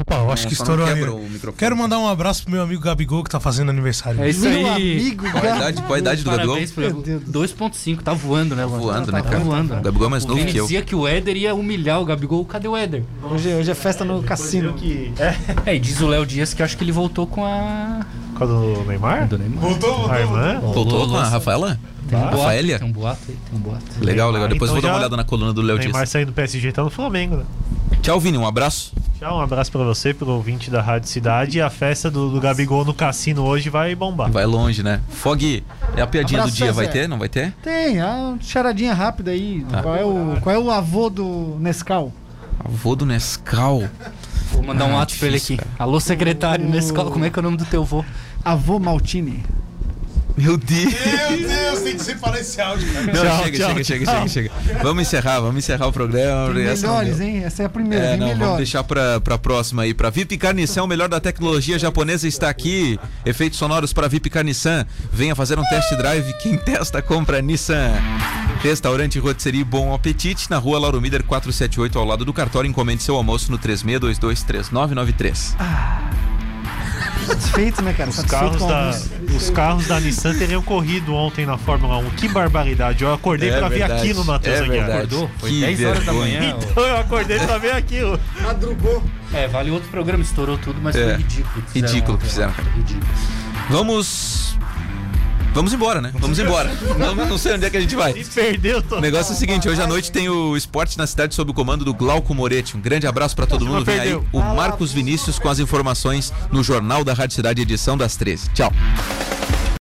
Opa, eu acho Não, que estourou ali. o microfone. Quero mandar um abraço pro meu amigo Gabigol que tá fazendo aniversário. É isso Meu aí. amigo, Qual a idade, qual a idade do Gabigol? Parabéns pro Meu Deus do 2.5, tá voando, né, Luan? Voando, tá né, cara? voando. O Gabigol é mais o novo Vini que eu. dizia que o Éder ia humilhar o Gabigol. Cadê o Éder? Hoje, hoje é festa no cassino. Que... É. É, e diz o Léo Dias que acho que ele voltou com a. Qual do Neymar? Do Neymar. Voltou, A irmã? Voltou com a Rafaela? Tem um boato, Rafaelia? Tem um boato aí, tem um boato. Legal, legal. Depois Então eu vou dar uma olhada na coluna do Léo Dias. Neymar saindo do PSG tá no Flamengo, né? Tchau, Vini. Um abraço. Tchau, um abraço pra você, pro ouvinte da Rádio Cidade. E a festa do, do Gabigol no cassino hoje vai bombar. Vai longe, né? Fog, é a piadinha Abraço, do dia. Vai César. ter? Não vai ter? Tem, ah, uma charadinha rápida aí. Tá. Qual, é o, qual é o avô do Nescau? Avô do Nescau. Vou mandar um Ah, ato pra ele difícil, aqui. cara. Alô, secretário, O- nesse como é que é o nome do teu vô? Avô Maltini. Meu Deus. Meu Deus, tem que separar esse áudio. Não, Tchau, chega, tchau, chega, chega, tchau. chega, chega. Vamos encerrar, vamos encerrar o programa. Tem Essa melhores, hein? Essa é a primeira, É, não, vamos melhores. deixar pra, pra próxima aí. Pra VIP Carniçan, o melhor da tecnologia japonesa está aqui. Efeitos sonoros para VIP Carniçan. Venha fazer um test drive. Quem testa, compra Nissan. Restaurante Rotisserie Bom Apetite, na rua Lauro Miller 478, ao lado do cartório. Encomende seu almoço no 36223993. Satisfeito, né, cara? Os Satisfeito carros, com o da, os carros da Nissan teriam corrido ontem na Fórmula 1. Que barbaridade. Eu acordei pra ver aquilo, Matheus é Aguiar. verdade. Acordou? Foi Que 10 horas da manhã. Então eu acordei pra ver aquilo. Madrugou. É, vale outro programa, estourou tudo, mas É, foi ridículo. que fizeram ridículo que fizeram. Ridículo. Vamos. Vamos embora, né? Vamos embora. não, não sei onde é que a gente vai. E perdeu O todo. negócio é o seguinte, hoje à noite tem o Esporte na Cidade sob o comando do Glauco Moretti. Um grande abraço pra todo mundo. Vem aí o Marcos Vinícius com as informações no Jornal da Rádio Cidade, edição das 13. Tchau.